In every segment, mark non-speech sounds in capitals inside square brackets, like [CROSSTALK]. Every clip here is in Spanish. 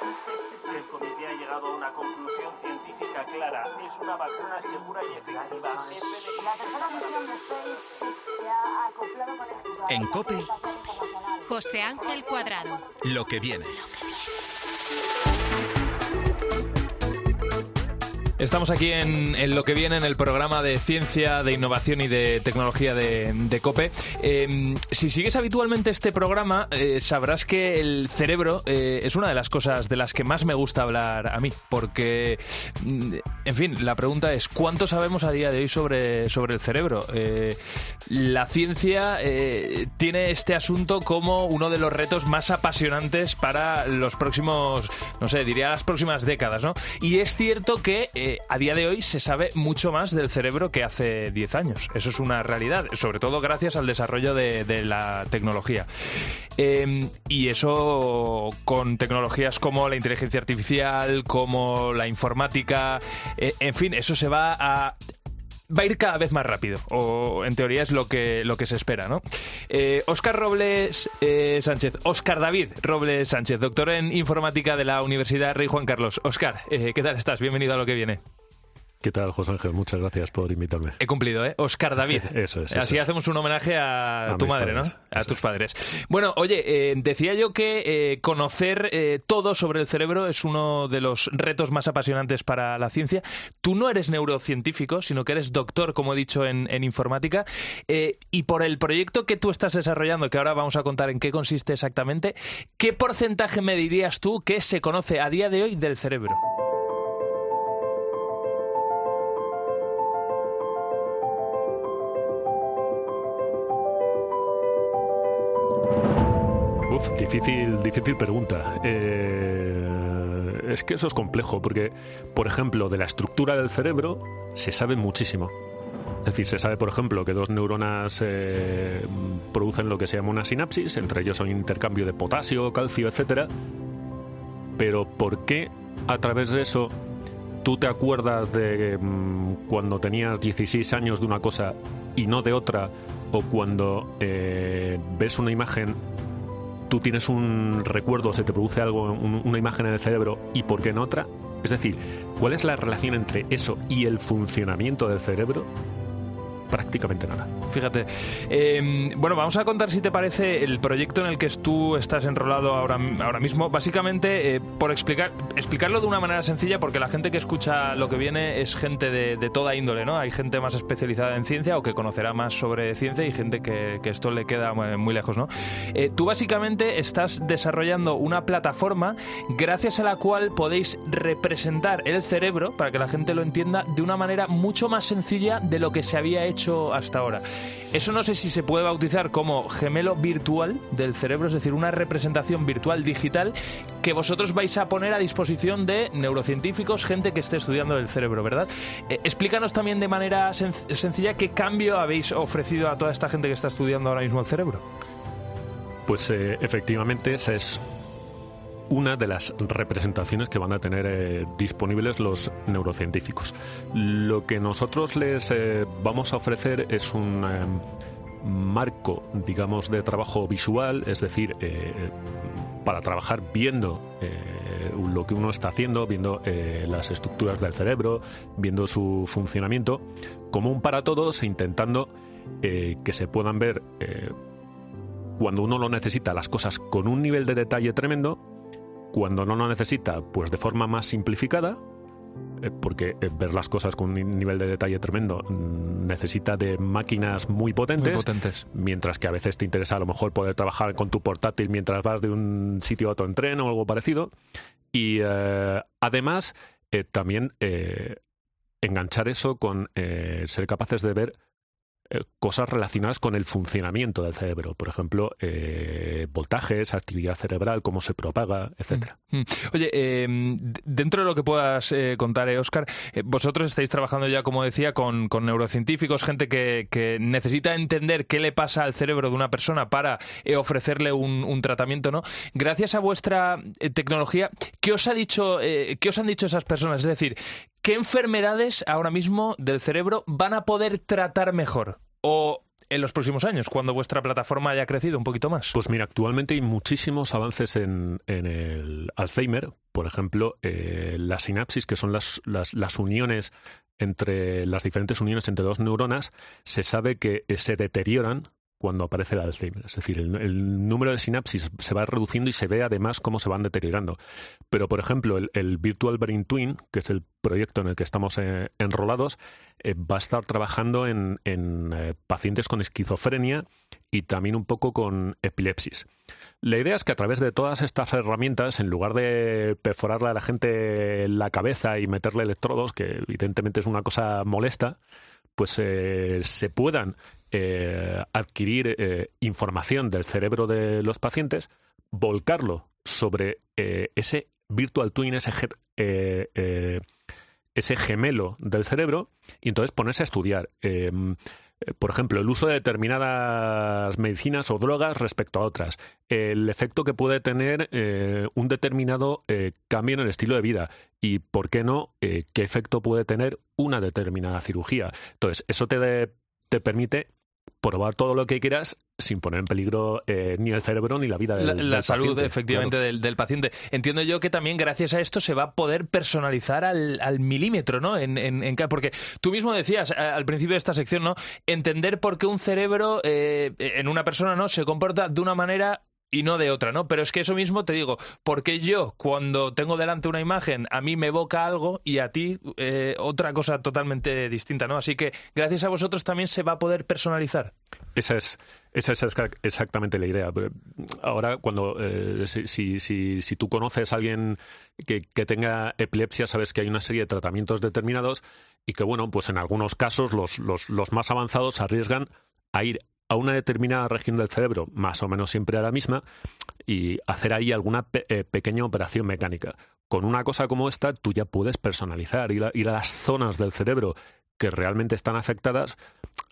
que haya cero emisiones de CO2 en 2050 El comité ha llegado a una conclusión científica clara. Es una vacuna segura y efectiva. La tercera misión de SpaceX se ha acoplado con éxito En COPE. José Ángel Cuadrado. Lo que viene. Estamos aquí en, en lo que viene en el programa de ciencia, de innovación y de tecnología de, de COPE. Eh, si sigues habitualmente este programa, eh, sabrás que el cerebro eh, es una de las cosas de las que más me gusta hablar a mí, porque, mm, en fin, la pregunta es, ¿cuánto sabemos a día de hoy sobre, sobre el cerebro? Eh, la ciencia tiene este asunto como uno de los retos más apasionantes para los próximos, no sé, diría las próximas décadas, ¿no? Y es cierto que eh, a día de hoy se sabe mucho más del cerebro que hace 10 años. Eso es una realidad, sobre todo gracias al desarrollo de, la tecnología. Eh, y eso con tecnologías como la inteligencia artificial, como la informática, eh, en fin, eso se va a va a ir cada vez más rápido, o en teoría es lo que, lo que se espera, ¿no? Eh, Óscar Robles eh, Sánchez, Óscar David Robles Sánchez, doctor en informática de la Universidad Rey Juan Carlos. Óscar, eh, ¿qué tal estás? Bienvenido a lo que viene. ¿Qué tal, José Ángel? Muchas gracias por invitarme. He cumplido, ¿eh? Óscar David. [LAUGHS] Eso es, eso Así es. hacemos un homenaje a, A tu madre, padres, ¿no? A eso tus es. padres. Bueno, oye, eh, decía yo que eh, conocer eh, todo sobre el cerebro es uno de los retos más apasionantes para la ciencia. Tú no eres neurocientífico, sino que eres doctor, como he dicho, en, en informática. Y por el proyecto que tú estás desarrollando, que ahora vamos a contar en qué consiste exactamente, ¿qué porcentaje me dirías tú que se conoce a día de hoy del cerebro? Difícil, difícil pregunta. Eh, es que eso es complejo, porque, por ejemplo, de la estructura del cerebro se sabe muchísimo. Es decir, se sabe, por ejemplo, que dos neuronas eh, producen lo que se llama una sinapsis, entre ellos un intercambio de potasio, calcio, etcétera. Pero ¿por qué a través de eso tú te acuerdas de mm, cuando tenías 16 años de una cosa y no de otra? O cuando eh, ves una imagen tú tienes un recuerdo, se te produce algo, un- una imagen en el cerebro y por qué en otra? Es decir, ¿cuál es la relación entre eso y el funcionamiento del cerebro? Prácticamente nada. Fíjate. Eh, bueno, vamos a contar, si te parece, el proyecto en el que tú estás enrolado ahora, ahora mismo. Básicamente, eh, por explicar, explicarlo de una manera sencilla, porque la gente que escucha lo que viene es gente de, toda índole, ¿no? Hay gente más especializada en ciencia o que conocerá más sobre ciencia y gente que, esto le queda muy, muy lejos, ¿no? Eh, tú básicamente estás desarrollando una plataforma gracias a la cual podéis representar el cerebro, para que la gente lo entienda, de una manera mucho más sencilla de lo que se había hecho hasta ahora. Eso no sé si se puede bautizar como gemelo virtual del cerebro, es decir, una representación virtual digital que vosotros vais a poner a disposición de neurocientíficos, gente que esté estudiando el cerebro, ¿verdad? Eh, explícanos también de manera sen- sencilla qué cambio habéis ofrecido a toda esta gente que está estudiando ahora mismo el cerebro. Pues eh, efectivamente esa es una de las representaciones que van a tener eh, disponibles los neurocientíficos. Lo que nosotros les eh, vamos a ofrecer es un eh, marco, digamos, de trabajo visual, es decir, para trabajar viendo lo que uno está haciendo, viendo las estructuras del cerebro, viendo su funcionamiento, como un para todos e intentando que se puedan ver cuando uno lo necesita las cosas con un nivel de detalle tremendo, cuando no lo necesita, pues de forma más simplificada, eh, porque eh, ver las cosas con un nivel de detalle tremendo mm, necesita de máquinas muy potentes, Muy potentes. mientras que a veces te interesa a lo mejor poder trabajar con tu portátil mientras vas de un sitio a otro en tren o algo parecido. Y eh, además, eh, también eh, enganchar eso con ser capaces de ver eh, cosas relacionadas con el funcionamiento del cerebro. Por ejemplo, eh, voltajes, actividad cerebral, cómo se propaga, etcétera. Mm. Oye, eh, d- dentro de lo que puedas eh, contar, Oscar, vosotros estáis trabajando ya, como decía, con, neurocientíficos, gente que, necesita entender qué le pasa al cerebro de una persona para ofrecerle un, un tratamiento, ¿no? Gracias a vuestra tecnología, ¿qué os ha dicho, qué os han dicho esas personas? Es decir, ¿qué enfermedades ahora mismo del cerebro van a poder tratar mejor? O en los próximos años, cuando vuestra plataforma haya crecido un poquito más. Pues mira, actualmente hay muchísimos avances en, el Alzheimer. Por ejemplo, eh, las sinapsis, que son las, las, las uniones entre las diferentes uniones entre dos neuronas, se sabe que eh, se deterioran cuando aparece el Alzheimer. Es decir, el, número de sinapsis se va reduciendo y se ve además cómo se van deteriorando. Pero, por ejemplo, el, Virtual Brain Twin, que es el proyecto en el que estamos eh, enrolados, eh, va a estar trabajando en, en eh, pacientes con esquizofrenia y también un poco con epilepsis. La idea es que a través de todas estas herramientas, en lugar de perforarle a la gente la cabeza y meterle electrodos, que evidentemente es una cosa molesta, pues se puedan eh, adquirir eh, información del cerebro de los pacientes, volcarlo sobre eh, ese virtual twin, ese, ge- ese gemelo del cerebro, y entonces ponerse a estudiar. eh, por ejemplo, el uso de determinadas medicinas o drogas respecto a otras, el efecto que puede tener un determinado cambio en el estilo de vida y, ¿por qué no?, qué efecto puede tener una determinada cirugía. Entonces, eso te permite probar todo lo que quieras sin poner en peligro eh, ni el cerebro ni la vida del, La, la del salud, paciente. efectivamente, Claro. del, del paciente. Entiendo yo que también gracias a esto se va a poder personalizar al, al milímetro, ¿no? En, en- porque tú mismo decías al principio de esta sección, ¿no? Entender por qué un cerebro eh, en una persona, ¿no? Se comporta de una manera y no de otra, ¿no? Pero es que eso mismo te digo, porque yo cuando tengo delante una imagen a mí me evoca algo y a ti eh, otra cosa totalmente distinta, ¿no? Así que gracias a vosotros también se va a poder personalizar. Esa es, esa es exac- exactamente la idea. Pero Ahora, cuando eh, si, si, si, si tú conoces a alguien que, que tenga epilepsia, sabes que hay una serie de tratamientos determinados y que, bueno, pues en algunos casos los, los, los más avanzados arriesgan a ir a una determinada región del cerebro, más o menos siempre a la misma, y hacer ahí alguna eh, pequeña operación mecánica. Con una cosa como esta, tú ya puedes personalizar, ir a, ir a las zonas del cerebro que realmente están afectadas,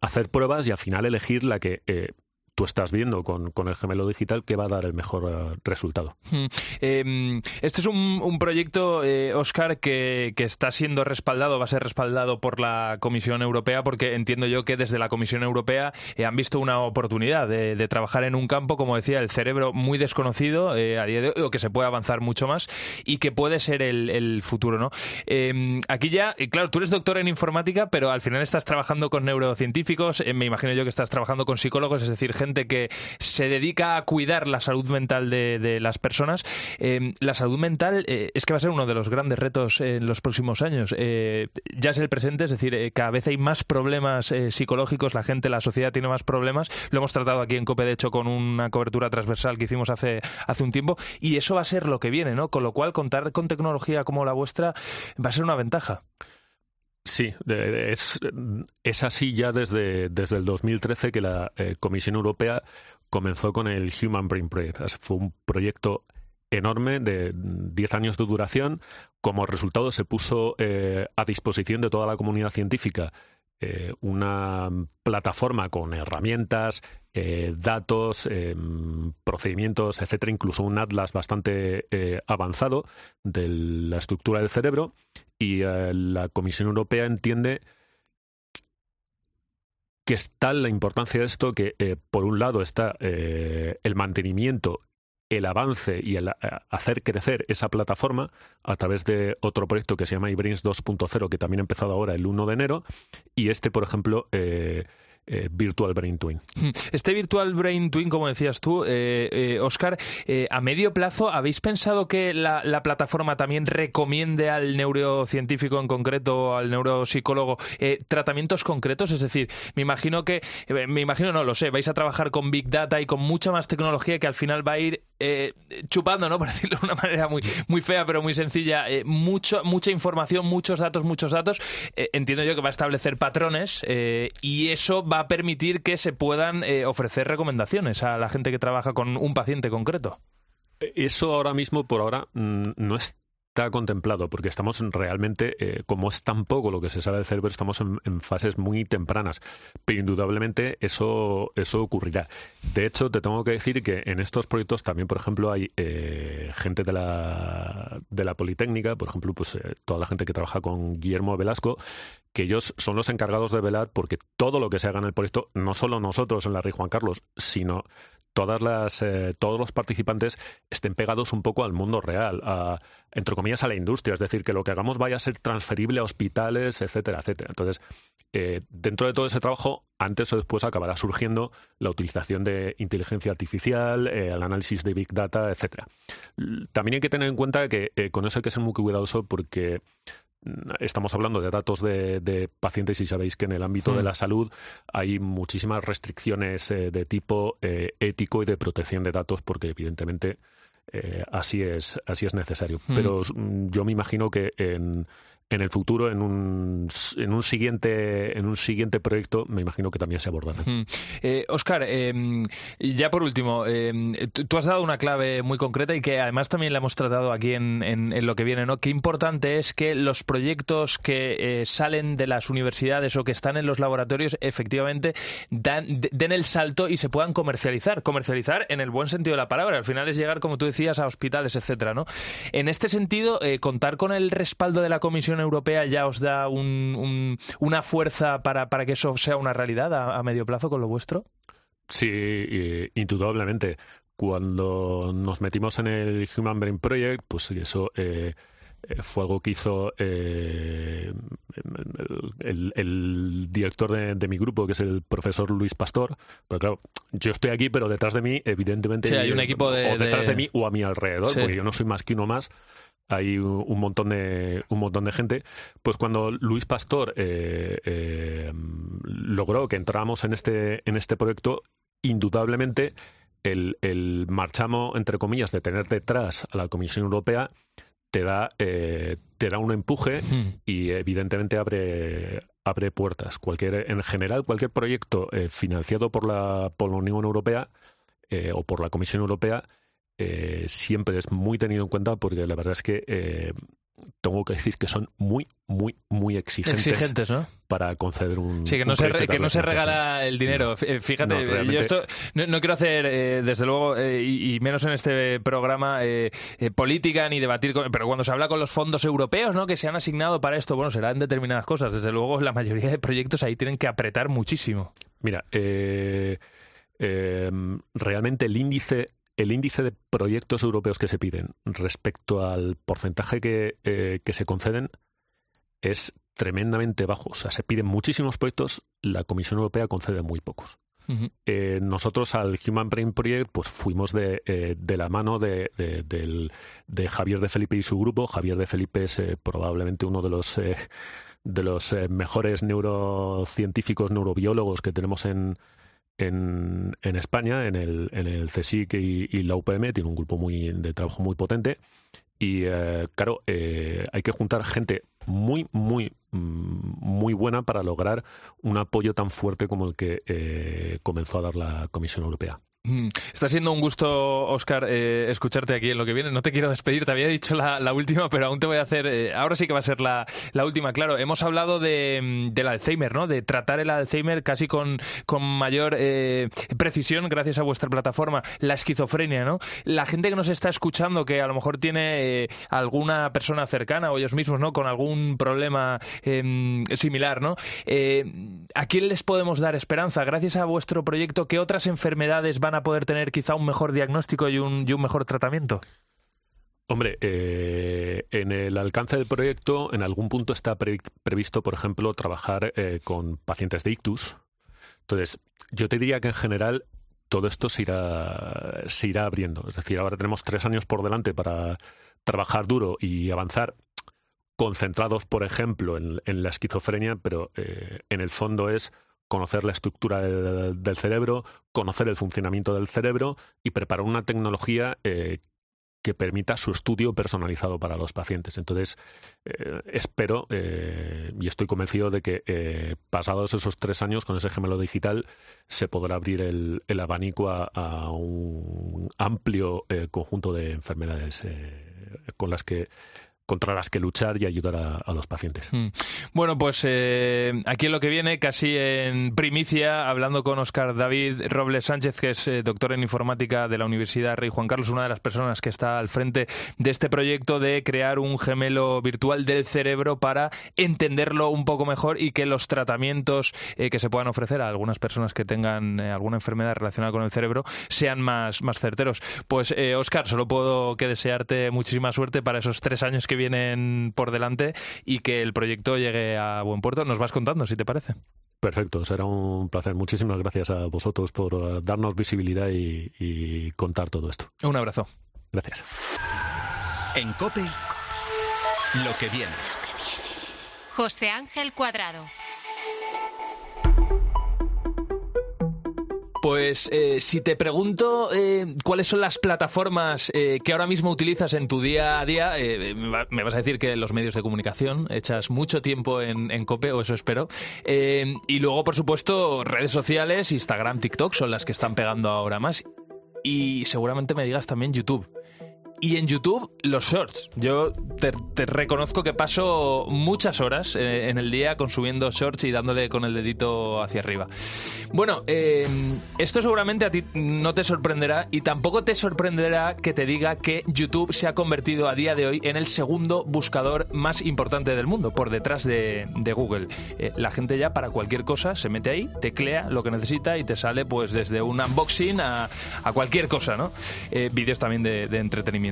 hacer pruebas y al final elegir la que eh, tú estás viendo con, con el gemelo digital que va a dar el mejor eh, resultado. Mm. Eh, este es un, un proyecto, eh, Oscar, que, que está siendo respaldado, va a ser respaldado por la Comisión Europea, porque entiendo yo que desde la Comisión Europea eh, han visto una oportunidad de, trabajar en un campo, como decía, el cerebro muy desconocido eh, a día de hoy, o que se puede avanzar mucho más y que puede ser el, el futuro, ¿no? Eh, aquí ya, claro, tú eres doctor en informática, pero al final estás trabajando con neurocientíficos, me imagino yo que estás trabajando con psicólogos, es decir, gente que se dedica a cuidar la salud mental de, las personas. Eh, la salud mental eh, es que va a ser uno de los grandes retos en los próximos años. Eh, ya es el presente, es decir, eh, cada vez hay más problemas psicológicos, la gente, la sociedad tiene más problemas. Lo hemos tratado aquí en COPE, de hecho, con una cobertura transversal que hicimos hace, hace un tiempo, y eso va a ser lo que viene, ¿no? Con lo cual, contar con tecnología como la vuestra va a ser una ventaja. Sí, es, es así ya desde, desde el 2013 que la eh, Comisión Europea comenzó con el Human Brain Project. Fue un proyecto enorme de 10 años de duración. Como resultado se puso eh, a disposición de toda la comunidad científica eh, una plataforma con herramientas, eh, datos, procedimientos, etcétera, incluso un atlas bastante avanzado de la estructura del cerebro y eh, la Comisión Europea entiende que es tal la importancia de esto que, eh, por un lado, está eh, el mantenimiento, el avance y el hacer crecer esa plataforma a través de otro proyecto que se llama iBrains 2.0, que también ha empezado ahora el 1 de enero, y este, por ejemplo, eh, eh, Virtual Brain Twin. Este Virtual Brain Twin, como decías tú, eh, Oscar, a medio plazo, ¿habéis pensado que la, plataforma también recomiende al neurocientífico en concreto, al neuropsicólogo, tratamientos concretos? Es decir, me imagino que, me imagino, no lo sé, vais a trabajar con Big Data y con mucha más tecnología que al final va a ir chupando, ¿no? [LAUGHS] Por decirlo de una manera muy, muy fea, pero muy sencilla, mucho, mucha información, muchos datos, muchos datos. entiendo yo que va a establecer patrones y eso va a permitir que se puedan eh, ofrecer recomendaciones a la gente que trabaja con un paciente concreto. Eso ahora mismo, por ahora, mm, no es está contemplado, porque estamos realmente, eh, como es tan poco lo que se sabe del cerebro, estamos en, fases muy tempranas, pero indudablemente eso, eso ocurrirá. De hecho, te tengo que decir que en estos proyectos también, por ejemplo, hay eh, gente de la, de la Politécnica, por ejemplo, pues eh, toda la gente que trabaja con Guillermo Velasco, que ellos son los encargados de velar porque todo lo que se haga en el proyecto, no solo nosotros en la Rey Juan Carlos, sino todas las, eh, todos los participantes estén pegados un poco al mundo real, entre comillas, a la industria, es decir, que lo que hagamos vaya a ser transferible a hospitales, etcétera, etcétera. Entonces, eh, dentro de todo ese trabajo, antes o después acabará surgiendo la utilización de inteligencia artificial, eh, el análisis de big data, etcétera. También hay que tener en cuenta que con eso hay que ser muy cuidadoso porque estamos hablando de datos de, pacientes y sabéis que en el ámbito de hmm. la salud hay muchísimas restricciones eh, de tipo eh, ético y de protección de datos porque evidentemente eh, así es así es necesario. Hmm. Pero mm, yo me imagino que en, en el futuro, en un, en un, siguiente, en un siguiente proyecto, me imagino que también se abordará. Eh, Oscar, em, ya por último, em, tú has dado una clave muy concreta y que además también la hemos tratado aquí en, en, lo que viene, ¿no? Qué importante es que los proyectos que eh, salen de las universidades o que están en los laboratorios efectivamente dan, den el salto y se puedan comercializar. Comercializar en el buen sentido de la palabra. Al final es llegar, como tú decías, a hospitales, etcétera, ¿no? En este sentido, eh, contar con el respaldo de la Comisión Europea ya os da una fuerza para, que eso sea una realidad a, medio plazo con lo vuestro? Sí, indudablemente. Cuando nos metimos en el Human Brain Project, pues eso eh, eh, fue algo que hizo eh, el, director de, mi grupo, que es el profesor Luis Pastor. Pero claro, yo estoy aquí, pero detrás de mí, evidentemente, hay un equipo de, o detrás de... mí o a mi alrededor, porque yo no soy más que uno más hay un montón de un montón de gente. Pues cuando Luis Pastor eh, eh, logró que entráramos en este en este proyecto indudablemente el, el marchamo entre comillas de tener detrás a la Comisión Europea te da eh, te da un empuje y evidentemente abre abre puertas. Cualquier en general cualquier proyecto financiado por la por la Unión Europea o por la Comisión Europea eh, siempre es muy tenido en cuenta porque la verdad es que eh, tengo que decir que son muy, muy, muy exigentes, para conceder un. Sí, que no, se, que no se regala el dinero. Eh, fíjate, yo esto no, quiero hacer, desde luego, y, menos en este programa, política ni debatir, pero cuando se habla con los fondos europeos ¿no? que se han asignado para esto, bueno, serán determinadas cosas. Desde luego, la mayoría de proyectos ahí tienen que apretar muchísimo. Mira, realmente el índice el índice de proyectos europeos que se piden respecto al porcentaje que, eh, se conceden es tremendamente bajo. O sea, se piden muchísimos proyectos, la Comisión Europea concede muy pocos. Eh, nosotros al Human Brain Project pues fuimos de, eh, la mano de, de, Javier de Felipe y su grupo. Javier de Felipe es probablemente uno de los, de los mejores neurocientíficos, neurobiólogos que tenemos en, en, España, en el, en CSIC y, la UPM, tiene un grupo muy, de trabajo muy potente. Y eh, claro, eh, hay que juntar gente muy, muy, mm, muy buena para lograr un apoyo tan fuerte como el que eh, comenzó a dar la Comisión Europea. Mm, está siendo un gusto, Oscar, eh, escucharte aquí en lo que viene. No te quiero despedir, te había dicho la, última, pero aún te voy a hacer. Eh, ahora sí que va a ser la, última. Claro, hemos hablado de, mm, del Alzheimer, ¿no? De tratar el Alzheimer casi con, con mayor eh, precisión gracias a vuestra plataforma. La esquizofrenia, ¿no? La gente que nos está escuchando, que a lo mejor tiene alguna persona cercana o ellos mismos, ¿no? Con algún problema em, similar, ¿no? ¿A quién les podemos dar esperanza? Gracias a vuestro proyecto, ¿qué otras enfermedades van a poder tener quizá un mejor diagnóstico y un, y un mejor tratamiento? Hombre, eh, en el alcance del proyecto, en algún punto está previsto, por ejemplo, trabajar eh, con pacientes de ictus, Entonces, yo te diría que en general todo esto se irá, se irá abriendo. Es decir, ahora tenemos tres años por delante para trabajar duro y avanzar concentrados, por ejemplo, en, la esquizofrenia, pero eh, en el fondo es conocer la estructura del cerebro, conocer el funcionamiento del cerebro y preparar una tecnología eh, que permita su estudio personalizado para los pacientes. Entonces, eh, espero eh, y estoy convencido de que pasados esos tres años con ese gemelo digital se podrá abrir el, abanico a, un amplio conjunto de enfermedades con las que contra las que luchar y ayudar a, los pacientes. Mm. Bueno, pues eh, aquí en lo que viene, casi en primicia, hablando con Oscar David Robles Sánchez, que es eh, doctor en informática de la Universidad Rey Juan Carlos, una de las personas que está al frente de este proyecto de crear un gemelo virtual del cerebro para entenderlo un poco mejor y que los tratamientos eh, que se puedan ofrecer a algunas personas que tengan alguna enfermedad relacionada con el cerebro sean más, más certeros. Pues Oscar, solo puedo que desearte muchísima suerte para esos tres años que vienen por delante y que el proyecto llegue a buen puerto. Nos vas contando, si te parece. Perfecto, será un placer. Muchísimas gracias a vosotros por eh, darnos visibilidad y, contar todo esto. Un abrazo. Gracias. En COPE, lo que viene. José Ángel Cuadrado. Pues eh, si te pregunto eh, cuáles son las plataformas eh, que ahora mismo utilizas en tu día a día, me vas a decir que los medios de comunicación, echas mucho tiempo en, en COPE, o eso espero. y luego, por supuesto, redes sociales, Instagram, TikTok son las que están pegando ahora más. Y seguramente me digas también YouTube. Y en YouTube, los shorts. Yo te, reconozco que paso muchas horas eh, en el día consumiendo shorts y dándole con el dedito hacia arriba. Bueno, em, esto seguramente a ti no te sorprenderá y tampoco te sorprenderá que te diga que YouTube se ha convertido a día de hoy en el segundo buscador más importante del mundo, por detrás de, Google. Eh, la gente ya para cualquier cosa se mete ahí, teclea lo que necesita y te sale pues desde un unboxing a, cualquier cosa, ¿no? Eh, vídeos también de entretenimiento.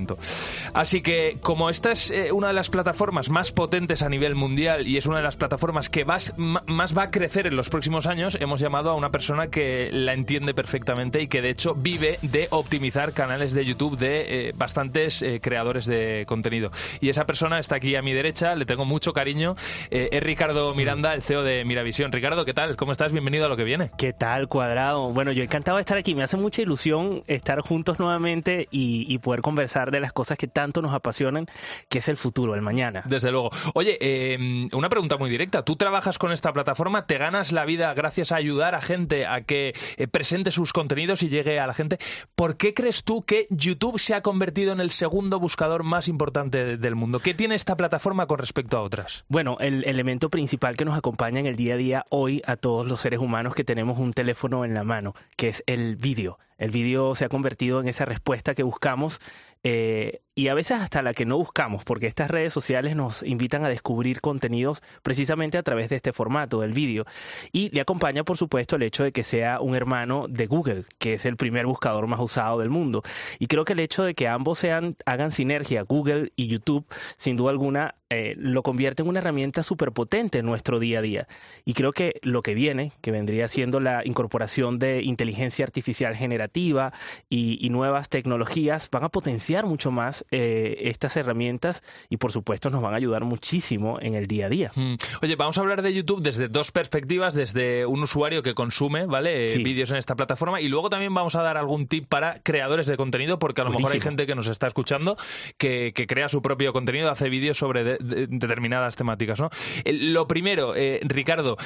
Así que como esta es eh, una de las plataformas más potentes a nivel mundial y es una de las plataformas que más, más va a crecer en los próximos años, hemos llamado a una persona que la entiende perfectamente y que de hecho vive de optimizar canales de YouTube de eh, bastantes eh, creadores de contenido. Y esa persona está aquí a mi derecha, le tengo mucho cariño, es Ricardo Miranda, el CEO de Miravisión. Ricardo, ¿qué tal? ¿Cómo estás? Bienvenido a lo que viene. ¿Qué tal, Cuadrado? Bueno, yo encantado de estar aquí. Me hace mucha ilusión estar juntos nuevamente y poder conversar de las cosas que tanto nos apasionan, que es el futuro, el mañana. Desde luego. Oye, eh, una pregunta muy directa. ¿Tú trabajas con esta plataforma? ¿Te ganas la vida gracias a ayudar a gente a que eh, presente sus contenidos y llegue a la gente? ¿Por qué crees tú que YouTube se ha convertido en el segundo buscador más importante del mundo? ¿Qué tiene esta plataforma con respecto a otras? Bueno, el elemento principal que nos acompaña en el día a día hoy a todos los seres humanos que tenemos un teléfono en la mano, que es el vídeo. El vídeo se ha convertido en esa respuesta que buscamos eh, y a veces hasta la que no buscamos, porque estas redes sociales nos invitan a descubrir contenidos precisamente a través de este formato, del vídeo. Y le acompaña, por supuesto, el hecho de que sea un hermano de Google, que es el primer buscador más usado del mundo. Y creo que el hecho de que ambos sean, hagan sinergia, Google y YouTube, sin duda alguna, eh, lo convierte en una herramienta súper potente en nuestro día a día. Y creo que lo que viene, que vendría siendo la incorporación de inteligencia artificial generativa y, y nuevas tecnologías, van a potenciar mucho más eh, estas herramientas y por supuesto nos van a ayudar muchísimo en el día a día. Mm. Oye, vamos a hablar de YouTube desde dos perspectivas, desde un usuario que consume, ¿vale? Eh, vídeos en esta plataforma y luego también vamos a dar algún tip para creadores de contenido porque a lo mejor hay gente que nos está escuchando que, crea su propio contenido, hace vídeos sobre determinadas temáticas, ¿no? lo primero, eh, Ricardo,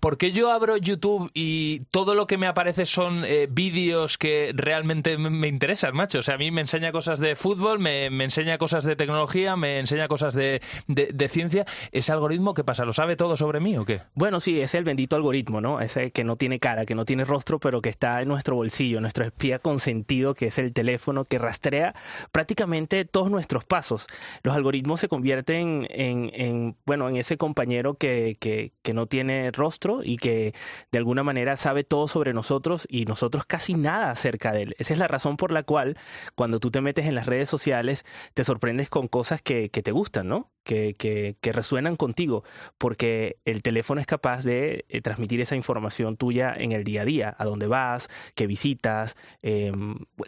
¿por qué yo abro YouTube y todo lo que me aparece son vídeos que realmente me interesan, macho? O sea, a mí me enseña cosas de fútbol, me, me enseña cosas de tecnología, me enseña cosas de, de, ciencia. ¿Ese algoritmo qué pasa? ¿Lo sabe todo sobre mí o qué? Bueno, sí, es el bendito algoritmo, ¿no? Ese que no tiene cara, que no tiene rostro, pero que está en nuestro bolsillo, nuestro espía consentido, que es el teléfono, que rastrea prácticamente todos nuestros pasos. Los algoritmos se convierten en, en bueno, en ese compañero que, que, que no tiene rostro y que de alguna manera sabe todo sobre nosotros y nosotros casi nada acerca de él. Esa es la razón por la cual cuando tú te metes en las redes sociales te sorprendes con cosas que, te gustan, ¿no? Que, resuenan contigo, porque el teléfono es capaz de eh, transmitir esa información tuya en el día a día, a dónde vas, qué visitas, eh,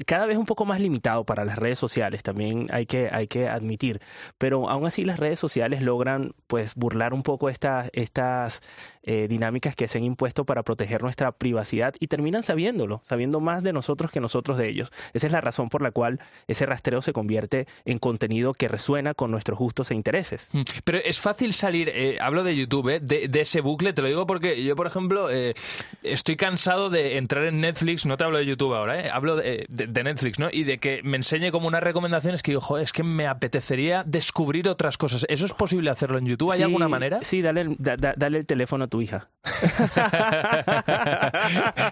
cada vez un poco más limitado para las redes sociales, también hay que, hay que admitir, pero aún así las redes sociales logran pues burlar un poco estas, estas eh, dinámicas que se han impuesto para proteger nuestra privacidad y terminan sabiéndolo, sabiendo más de nosotros que nosotros de ellos. Esa es la razón por la cual ese rastreo se convierte en contenido que resuena con nuestros gustos e intereses. Mm, pero es fácil salir, eh, hablo de YouTube, eh, de, de, ese bucle, te lo digo porque yo, por ejemplo, eh, estoy cansado de entrar en Netflix, no te hablo de YouTube ahora, hablo de, de, Netflix, ¿no? Y de que me enseñe como unas recomendaciones que digo, joder, es que me apetecería descubrir otras cosas. ¿Eso es posible hacerlo en YouTube? ¿Hay sí, alguna manera? Sí, dale, da, dale el teléfono a tu hija. [LAUGHS]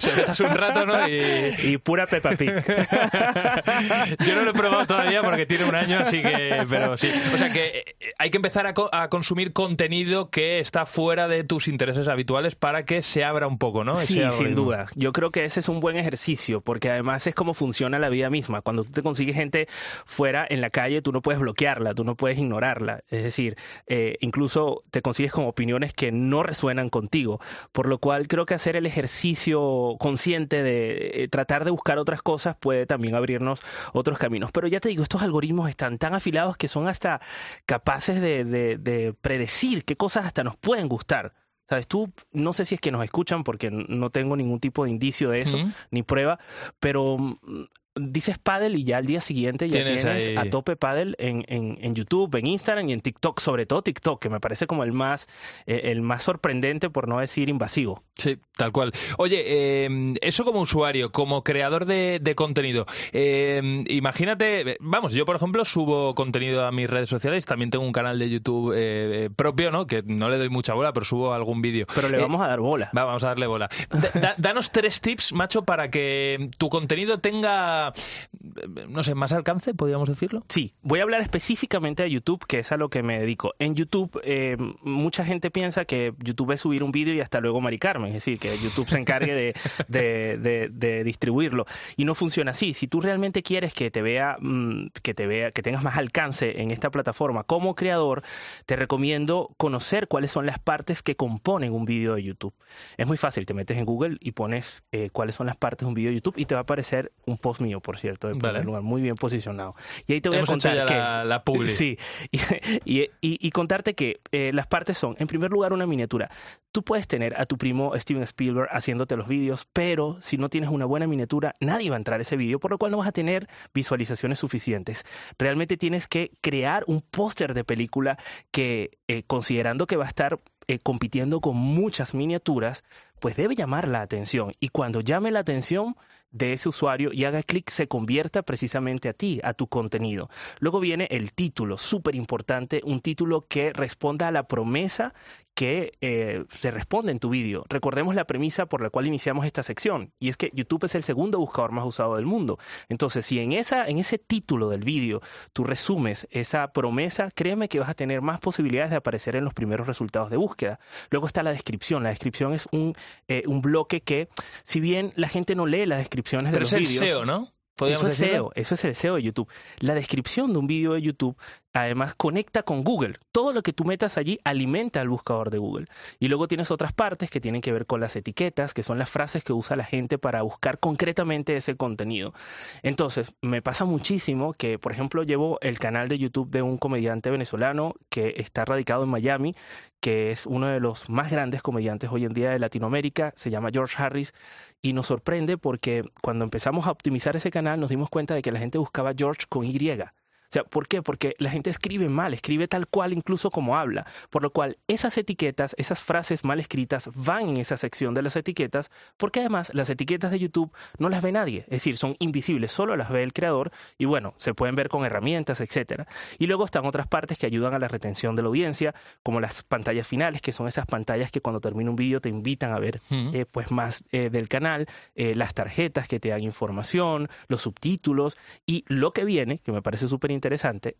Se metas un rato, ¿no? Y, y pura Peppa Pig. [LAUGHS] yo no lo he probado todavía porque [LAUGHS] tiene un año, así que, pero sí. O sea que hay que empezar a, co a, consumir contenido que está fuera de tus intereses habituales para que se abra un poco, ¿no? Sí, sin duda. Yo creo que ese es un buen ejercicio porque además es como funciona la vida misma. Cuando tú te consigues gente fuera en la calle, tú no puedes bloquearla, tú no puedes ignorarla. Es decir, eh, incluso te consigues con opiniones que no resuenan contigo. Por lo cual creo que hacer el ejercicio consciente de eh, tratar de buscar otras cosas puede también abrirnos otros caminos. Pero ya te digo, estos algoritmos están tan afilados que son hasta capaces de, de, de, predecir qué cosas hasta nos pueden gustar. ¿Sabes? Tú, no sé si es que nos escuchan porque no tengo ningún tipo de indicio de eso, ni prueba, pero dices paddle y ya al día siguiente ya tienes, tienes a tope paddle en, en, en, YouTube, en Instagram y en TikTok, sobre todo TikTok, que me parece como el más, eh, el más sorprendente, por no decir invasivo. Sí, tal cual. Oye, eh, eso como usuario, como creador de, de contenido, eh, imagínate, vamos, yo por ejemplo subo contenido a mis redes sociales, también tengo un canal de YouTube eh, propio, ¿no? Que no le doy mucha bola, pero subo algún vídeo. Pero le vamos a dar bola. Va, vamos a darle bola. Da, danos tres tips, macho, para que tu contenido tenga no sé, más alcance, podríamos decirlo. Sí, voy a hablar específicamente de YouTube, que es a lo que me dedico. En YouTube, eh, mucha gente piensa que YouTube es subir un vídeo y hasta luego maricarme, es decir, que YouTube se encargue de, distribuirlo. Y no funciona así. Si tú realmente quieres que te vea, mm, que te vea, que tengas más alcance en esta plataforma como creador, te recomiendo conocer cuáles son las partes que componen un vídeo de YouTube. Es muy fácil, te metes en Google y pones eh, cuáles son las partes de un vídeo de YouTube y te va a aparecer un post mío, por cierto, de primer vale. lugar, muy bien posicionado. Y ahí te voy Hemos a contar hecho ya que la, la sí, y, [LAUGHS] y, y, y contarte que eh, las partes son, en primer lugar, una miniatura. Tú puedes tener a tu primo Steven Spielberg haciéndote los vídeos, pero si no tienes una buena miniatura, nadie va a entrar a ese vídeo, por lo cual no vas a tener visualizaciones suficientes. Realmente tienes que crear un póster de película que, eh, considerando que va a estar eh, compitiendo con muchas miniaturas, pues debe llamar la atención. Y cuando llame la atención, de ese usuario y haga clic se convierta precisamente a ti, a tu contenido. Luego viene el título, súper importante, un título que responda a la promesa que eh, se responde en tu vídeo. Recordemos la premisa por la cual iniciamos esta sección, y es que YouTube es el segundo buscador más usado del mundo. Entonces, si en, esa, en ese título del vídeo tú resumes esa promesa, créeme que vas a tener más posibilidades de aparecer en los primeros resultados de búsqueda. Luego está la descripción. La descripción es un, eh, un bloque que, si bien la gente no lee las descripciones Pero de los es vídeos... el SEO, ¿no? Eso es SEO, eso es el SEO de YouTube. La descripción de un vídeo de YouTube además conecta con Google. Todo lo que tú metas allí alimenta al buscador de Google. Y luego tienes otras partes que tienen que ver con las etiquetas, que son las frases que usa la gente para buscar concretamente ese contenido. Entonces, me pasa muchísimo que, por ejemplo, llevo el canal de YouTube de un comediante venezolano que está radicado en Miami, que es uno de los más grandes comediantes hoy en día de Latinoamérica, se llama George Harris, y nos sorprende porque cuando empezamos a optimizar ese canal nos dimos cuenta de que la gente buscaba George con Y. O sea, ¿por qué? Porque la gente escribe mal, escribe tal cual incluso como habla. Por lo cual, esas etiquetas, esas frases mal escritas van en esa sección de las etiquetas, porque además las etiquetas de YouTube no las ve nadie. Es decir, son invisibles, solo las ve el creador y bueno, se pueden ver con herramientas, etcétera. Y luego están otras partes que ayudan a la retención de la audiencia, como las pantallas finales, que son esas pantallas que cuando termina un vídeo te invitan a ver eh, pues más eh, del canal, eh, las tarjetas que te dan información, los subtítulos y lo que viene, que me parece súper interesante,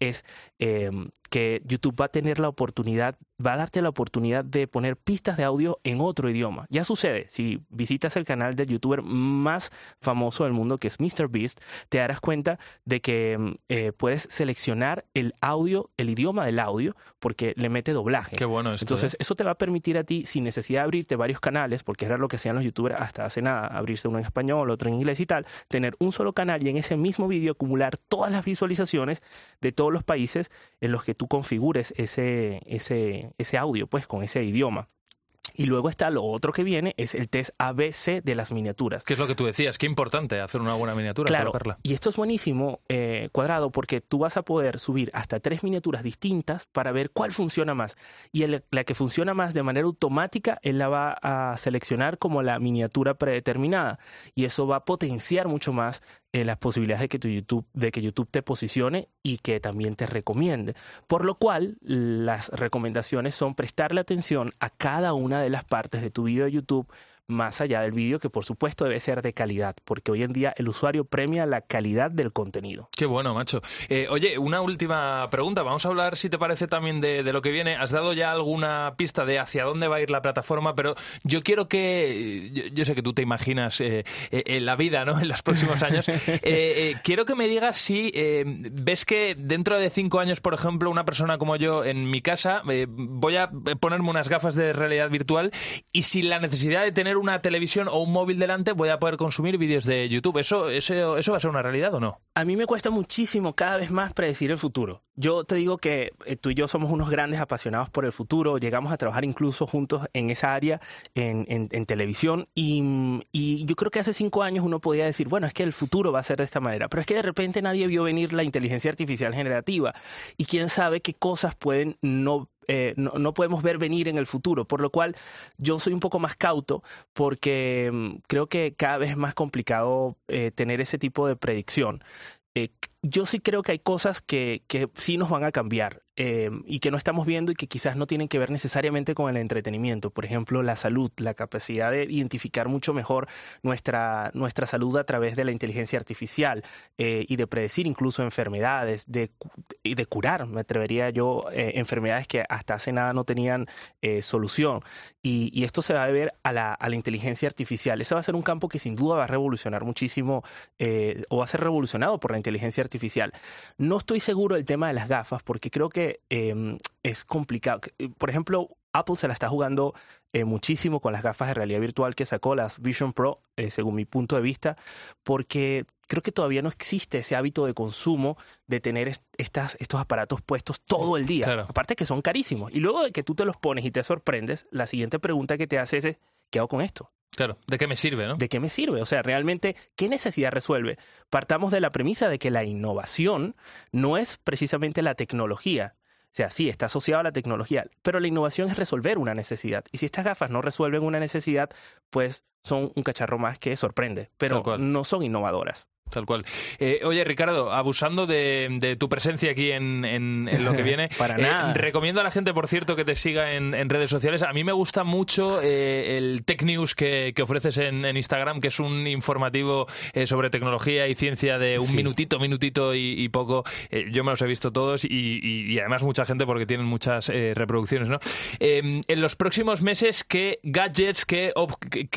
es eh, que YouTube va a tener la oportunidad va a darte la oportunidad de poner pistas de audio en otro idioma. Ya sucede, si visitas el canal del youtuber más famoso del mundo, que es MrBeast, te darás cuenta de que mm, eh, puedes seleccionar el audio, el idioma del audio, porque le mete doblaje. Qué bueno esto, Entonces, ¿eh? eso te va a permitir a ti, sin necesidad de abrirte varios canales, porque era lo que hacían los youtubers hasta hace nada, abrirse uno en español, otro en inglés y tal, tener un solo canal y en ese mismo vídeo acumular todas las visualizaciones de todos los países en los que tú configures ese, ese, ese audio, pues con ese idioma. Y luego está lo otro que viene, es el test ABC de las miniaturas. ¿Qué es lo que tú decías? Qué importante hacer una buena miniatura, Claro, colocarla. y esto es buenísimo, eh, cuadrado, porque tú vas a poder subir hasta tres miniaturas distintas para ver cuál funciona más. Y el- la que funciona más de manera automática, él la va a seleccionar como la miniatura predeterminada. Y eso va a potenciar mucho más eh, las posibilidades de que, tu YouTube, de que YouTube te posicione y que también te recomiende. Por lo cual, las recomendaciones son prestarle atención a cada una de las partes de tu video de YouTube más allá del vídeo, que por supuesto debe ser de calidad, porque hoy en día el usuario premia la calidad del contenido. Qué bueno, macho. Eh, oye, una última pregunta. Vamos a hablar, si te parece, también de, de lo que viene. Has dado ya alguna pista de hacia dónde va a ir la plataforma, pero yo quiero que. Yo, yo sé que tú te imaginas eh, eh, en la vida, ¿no? [LAUGHS] En los próximos años. [LAUGHS] Eh, quiero que me digas si ves que dentro de cinco años, por ejemplo, una persona como yo en mi casa, voy a ponerme unas gafas de realidad virtual y sin la necesidad de tener una televisión o un móvil delante, voy a poder consumir vídeos de YouTube. ¿Eso, eso, ¿Eso va a ser una realidad o no? A mí me cuesta muchísimo cada vez más predecir el futuro. Yo te digo que eh, tú y yo somos unos grandes apasionados por el futuro, llegamos a trabajar incluso juntos en esa área, en, en- en televisión, y, y yo creo que hace cinco años uno podía decir, bueno, es que el futuro va a ser de esta manera, pero es que de repente nadie vio venir la inteligencia artificial generativa, y quién sabe qué cosas pueden no eh, no, no podemos ver venir en el futuro, por lo cual yo soy un poco más cauto porque mm, creo que cada vez es más complicado eh, tener ese tipo de predicción. Eh, yo sí creo que hay cosas que, que sí nos van a cambiar eh, y que no estamos viendo y que quizás no tienen que ver necesariamente con el entretenimiento. Por ejemplo, la salud, la capacidad de identificar mucho mejor nuestra, nuestra salud a través de la inteligencia artificial eh, y de predecir incluso enfermedades, de, y de curar, me atrevería yo, eh, enfermedades que hasta hace nada no tenían solución. Y, esto se va a deber a la, a la inteligencia artificial. Ese va a ser un campo que sin duda va a revolucionar muchísimo o va a ser revolucionado por la inteligencia artificial. No estoy seguro del tema de las gafas porque creo que eh, es complicado. Eh, Por ejemplo, Apple se la está jugando eh, muchísimo con las gafas de realidad virtual que sacó, las Vision Pro, eh, según mi punto de vista, porque creo que todavía no existe ese hábito de consumo de tener est- estas, estos aparatos puestos todo el día. Claro. Aparte que son carísimos. Y luego de que tú te los pones y te sorprendes, la siguiente pregunta que te haces es, ¿qué hago con esto? Claro, ¿de qué me sirve, no? ¿De qué me sirve? O sea, realmente, ¿qué necesidad resuelve? Partamos de la premisa de que la innovación no es precisamente la tecnología. O sea, sí, está asociado a la tecnología, pero la innovación es resolver una necesidad. Y si estas gafas no resuelven una necesidad, pues son un cacharro más que sorprende, pero no son innovadoras. Tal cual. Eh, oye, Ricardo, abusando de, de tu presencia aquí en, en- en lo que [LAUGHS] viene, Para eh, nada. recomiendo a la gente, por cierto, que te siga en, en redes sociales. A mí me gusta mucho eh, el Tech News que, que ofreces en, Instagram, que es un informativo sobre tecnología y ciencia de un Sí. minutito, minutito y, y poco. Yo me los he visto todos y, y- y además mucha gente porque tienen muchas reproducciones. ¿no? Eh, en los próximos meses, ¿qué gadgets, qué-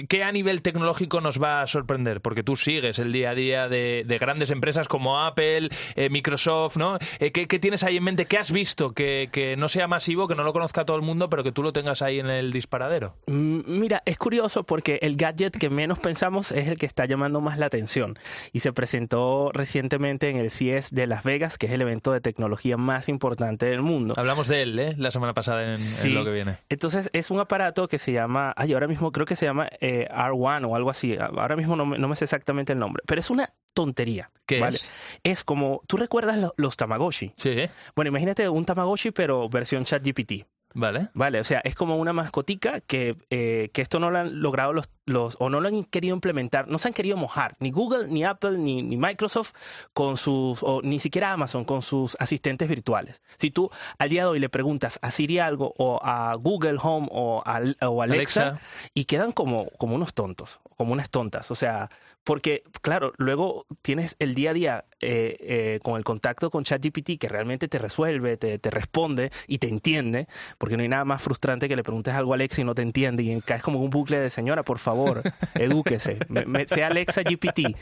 qué a nivel tecnológico nos va a sorprender? Porque tú sigues el día a día de, de grandes empresas como Apple, eh, Microsoft, ¿no? Eh, ¿qué, qué tienes ahí en mente? ¿Qué has visto que, que no sea masivo, que no lo conozca todo el mundo, pero que tú lo tengas ahí en el disparadero? Mm, Mira, es curioso porque el gadget que menos pensamos es el que está llamando más la atención y se presentó recientemente en el CES de Las Vegas, que es el evento de tecnología más importante del mundo. Hablamos de él, ¿eh? La semana pasada en, lo que viene. Entonces es un aparato que se llama, ay, ahora mismo creo que se llama eh, R1 o algo así, ahora mismo no me, no me sé exactamente el nombre, pero es una tontería. ¿Qué ¿vale? es? Es como, ¿tú recuerdas lo- los Tamagotchi? Sí. Bueno, imagínate un Tamagotchi pero versión ChatGPT. Vale. Vale, o sea, es como una mascotica que, eh, que esto no lo han logrado los, los, o no lo han querido implementar, no se han querido mojar, ni Google, ni Apple, ni, ni Microsoft, con sus, o ni siquiera Amazon, con sus asistentes virtuales. Si tú al día de hoy le preguntas a Siri algo, o a Google Home, o a, o Alexa, Alexa. y quedan como, como unos tontos, como unas tontas. O sea, porque, claro, luego tienes el día a día eh, eh, con el contacto con ChatGPT que realmente te resuelve, te, te responde y te entiende, porque no hay nada más frustrante que le preguntes algo a Alexa y no te entiende y caes como un bucle de señora, por favor, [LAUGHS] edúquese, me- me- sea Alexa GPT.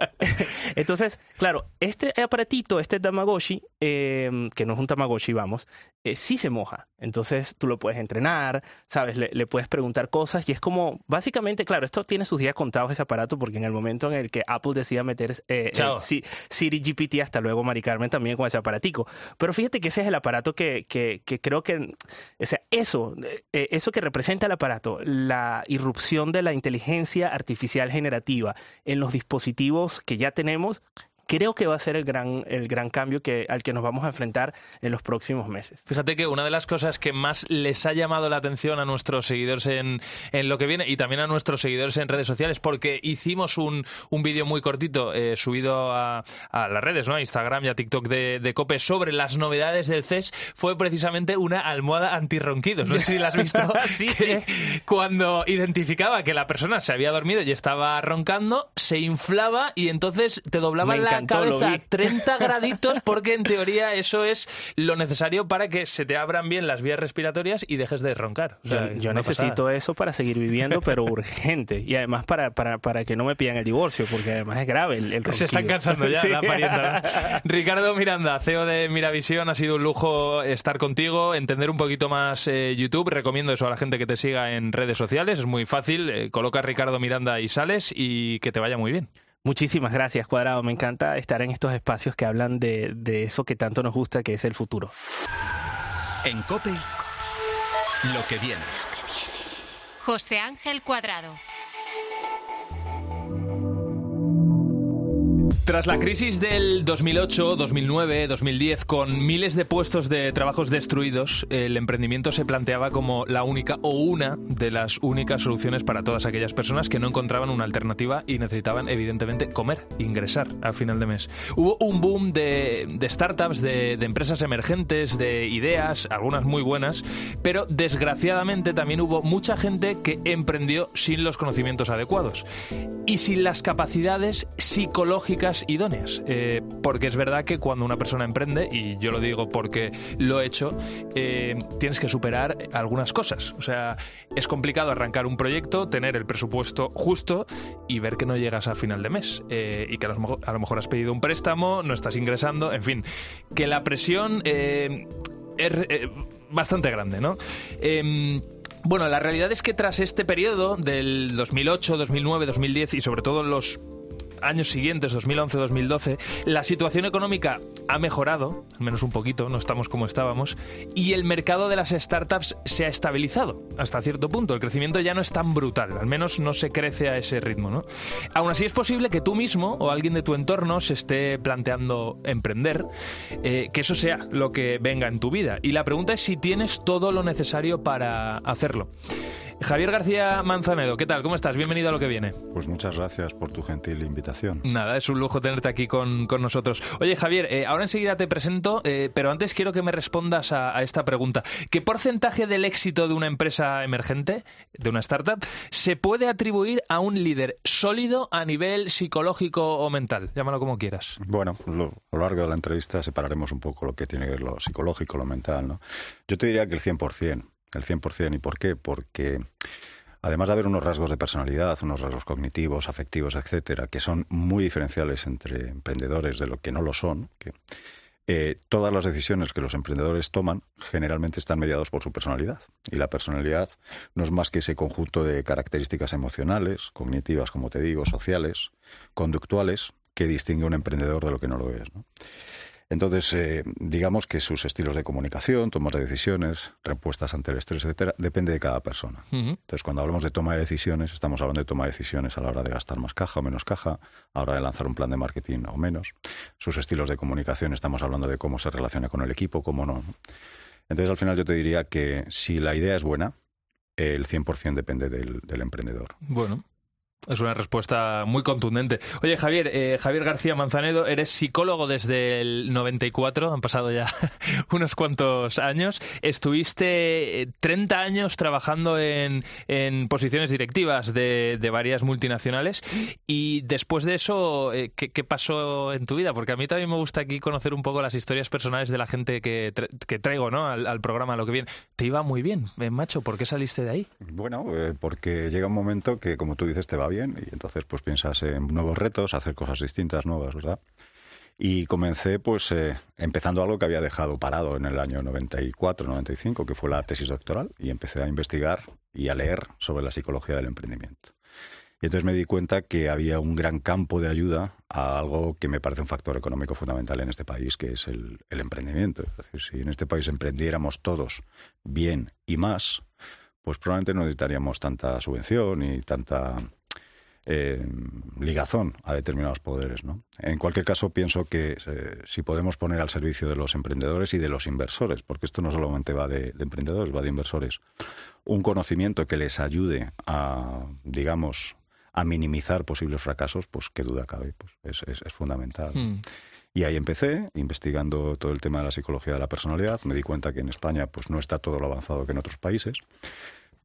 [LAUGHS] Entonces, claro, este aparatito, este Tamagotchi, eh, que no es un Tamagotchi, vamos, eh, sí se moja. Entonces tú lo puedes entrenar, ¿sabes? Le, le puedes preguntar cosas y es como, básicamente, claro, esto tiene sus días contados ese aparato porque en el momento en el que Apple decida meter eh, eh, Si- Siri GPT, hasta luego Mari Carmen también con ese aparatico. Pero fíjate que ese es el aparato que, que, que creo que, o sea, eso, eh, eso que representa el aparato, la irrupción de la inteligencia artificial generativa en los dispositivos que ya tenemos, creo que va a ser el gran, el gran cambio que, al que nos vamos a enfrentar en los próximos meses. Fíjate que una de las cosas que más les ha llamado la atención a nuestros seguidores en, en lo que viene y también a nuestros seguidores en redes sociales, porque hicimos un, un vídeo muy cortito eh, subido a, a las redes, ¿no? a Instagram y a TikTok de, de Cope sobre las novedades del CES, fue precisamente una almohada antirronquidos. No sé si la has visto. [LAUGHS] Sí, que Cuando identificaba que la persona se había dormido y estaba roncando, se inflaba y entonces te doblaba la lo cabeza vi. [LAUGHS] 30 graditos porque en teoría eso es lo necesario para que se te abran bien las vías respiratorias y dejes de roncar. O sea, yo necesito pasada. eso para seguir viviendo, pero urgente. Y además para, para, para que no me pidan el divorcio, porque además es grave el, el Se están cansando ya [LAUGHS] Sí. la parienta. Ricardo Miranda, CEO de Miravisión, ha sido un lujo estar contigo, entender un poquito más eh, YouTube. Recomiendo eso a la gente que te siga en redes sociales, es muy fácil. Eh, coloca Ricardo Miranda y sales y que te vaya muy bien. Muchísimas gracias, Cuadrado. Me encanta estar en estos espacios que hablan de, de eso que tanto nos gusta, que es el futuro. En Cope, lo que viene. José Ángel Cuadrado. Tras la crisis del 2008, 2009, 2010, con miles de puestos de trabajos destruidos, el emprendimiento se planteaba como la única o una de las únicas soluciones para todas aquellas personas que no encontraban una alternativa y necesitaban, evidentemente, comer, ingresar al final de mes. Hubo un boom de, de startups, de, de empresas emergentes, de ideas, algunas muy buenas, pero desgraciadamente también hubo mucha gente que emprendió sin los conocimientos adecuados y sin las capacidades psicológicas idóneas. Eh, porque es verdad que cuando una persona emprende, y yo lo digo porque lo he hecho, eh, tienes que superar algunas cosas. O sea, es complicado arrancar un proyecto, tener el presupuesto justo y ver que no llegas a final de mes. Eh, y que a lo, mejor, has pedido un préstamo, no estás ingresando, en fin, que la presión es bastante grande, ¿no? Em, bueno, la realidad es que tras este periodo del 2008, 2009, 2010 y sobre todo los años siguientes, 2011, 2012, la situación económica ha mejorado, al menos un poquito, no estamos como estábamos, y el mercado de las startups se ha estabilizado hasta cierto punto. El crecimiento ya no es tan brutal, al menos no se crece a ese ritmo, ¿no? Aún así es posible que tú mismo o alguien de tu entorno se esté planteando emprender, eh, que eso sea lo que venga en tu vida. Y la pregunta es si tienes todo lo necesario para hacerlo. Javier García Manzanedo, ¿qué tal? ¿Cómo estás? Bienvenido a lo que viene. Pues muchas gracias por tu gentil invitación. Nada, es un lujo tenerte aquí con, con nosotros. Oye, Javier, eh, ahora enseguida te presento, eh, pero antes quiero que me respondas a, a esta pregunta. ¿Qué porcentaje del éxito de una empresa emergente, de una startup, se puede atribuir a un líder sólido a nivel psicológico o mental? Llámalo como quieras. Bueno, lo- a lo largo de la entrevista separaremos un poco lo que tiene que ver lo psicológico, lo mental, ¿no? Yo te diría que el 100%, el 100%. ¿Y por qué? Porque además de haber unos rasgos de personalidad, unos rasgos cognitivos, afectivos, etcétera, que son muy diferenciales entre emprendedores de lo que no lo son, que eh, todas las decisiones que los emprendedores toman generalmente están mediados por su personalidad. Y la personalidad no es más que ese conjunto de características emocionales, cognitivas, como te digo, sociales, conductuales, que distingue a un emprendedor de lo que no lo es. Entonces, eh, digamos que sus estilos de comunicación, tomas de decisiones, respuestas ante el estrés, etcétera, depende de cada persona. Entonces, cuando hablamos de toma de decisiones, estamos hablando de toma de decisiones a la hora de gastar más caja o menos caja, a la hora de lanzar un plan de marketing o menos. Sus estilos de comunicación, estamos hablando de cómo se relaciona con el equipo, cómo no. Entonces, al final yo te diría que si la idea es buena, el 100% depende del, del emprendedor. Bueno. Es una respuesta muy contundente. Oye, Javier, eh, Javier García Manzanedo, eres psicólogo desde el 94, han pasado ya [LAUGHS] unos cuantos años. Estuviste 30 eh, años trabajando en, en posiciones directivas de, de, varias multinacionales y después de eso, eh, ¿qué, ¿qué, pasó en tu vida? Porque a mí también me gusta aquí conocer un poco las historias personales de la gente que, que traigo ¿no? al, programa, lo que viene. Te iba muy bien, macho, ¿por qué saliste de ahí? Bueno, porque llega un momento que, como tú dices, te va bien y entonces pues piensas en nuevos retos, hacer cosas distintas, nuevas, ¿verdad? Y comencé pues eh, empezando algo que había dejado parado en el año 94, 95, que fue la tesis doctoral, y empecé a investigar y a leer sobre la psicología del emprendimiento. Y entonces me di cuenta que había un gran campo de ayuda a algo que me parece un factor económico fundamental en este país, que es el, el emprendimiento. Es decir, si en este país emprendiéramos todos bien y más, pues probablemente no necesitaríamos tanta subvención y tanta eh, ligazón a determinados poderes. ¿no? En cualquier caso, pienso que eh, si podemos poner al servicio de los emprendedores y de los inversores, porque esto no solamente va de, de, emprendedores, va de inversores, un conocimiento que les ayude a, digamos, a minimizar posibles fracasos, pues qué duda cabe, pues es, es, es fundamental. Hmm. Y ahí empecé, investigando todo el tema de la psicología de la personalidad. Me di cuenta que en España pues no está todo lo avanzado que en otros países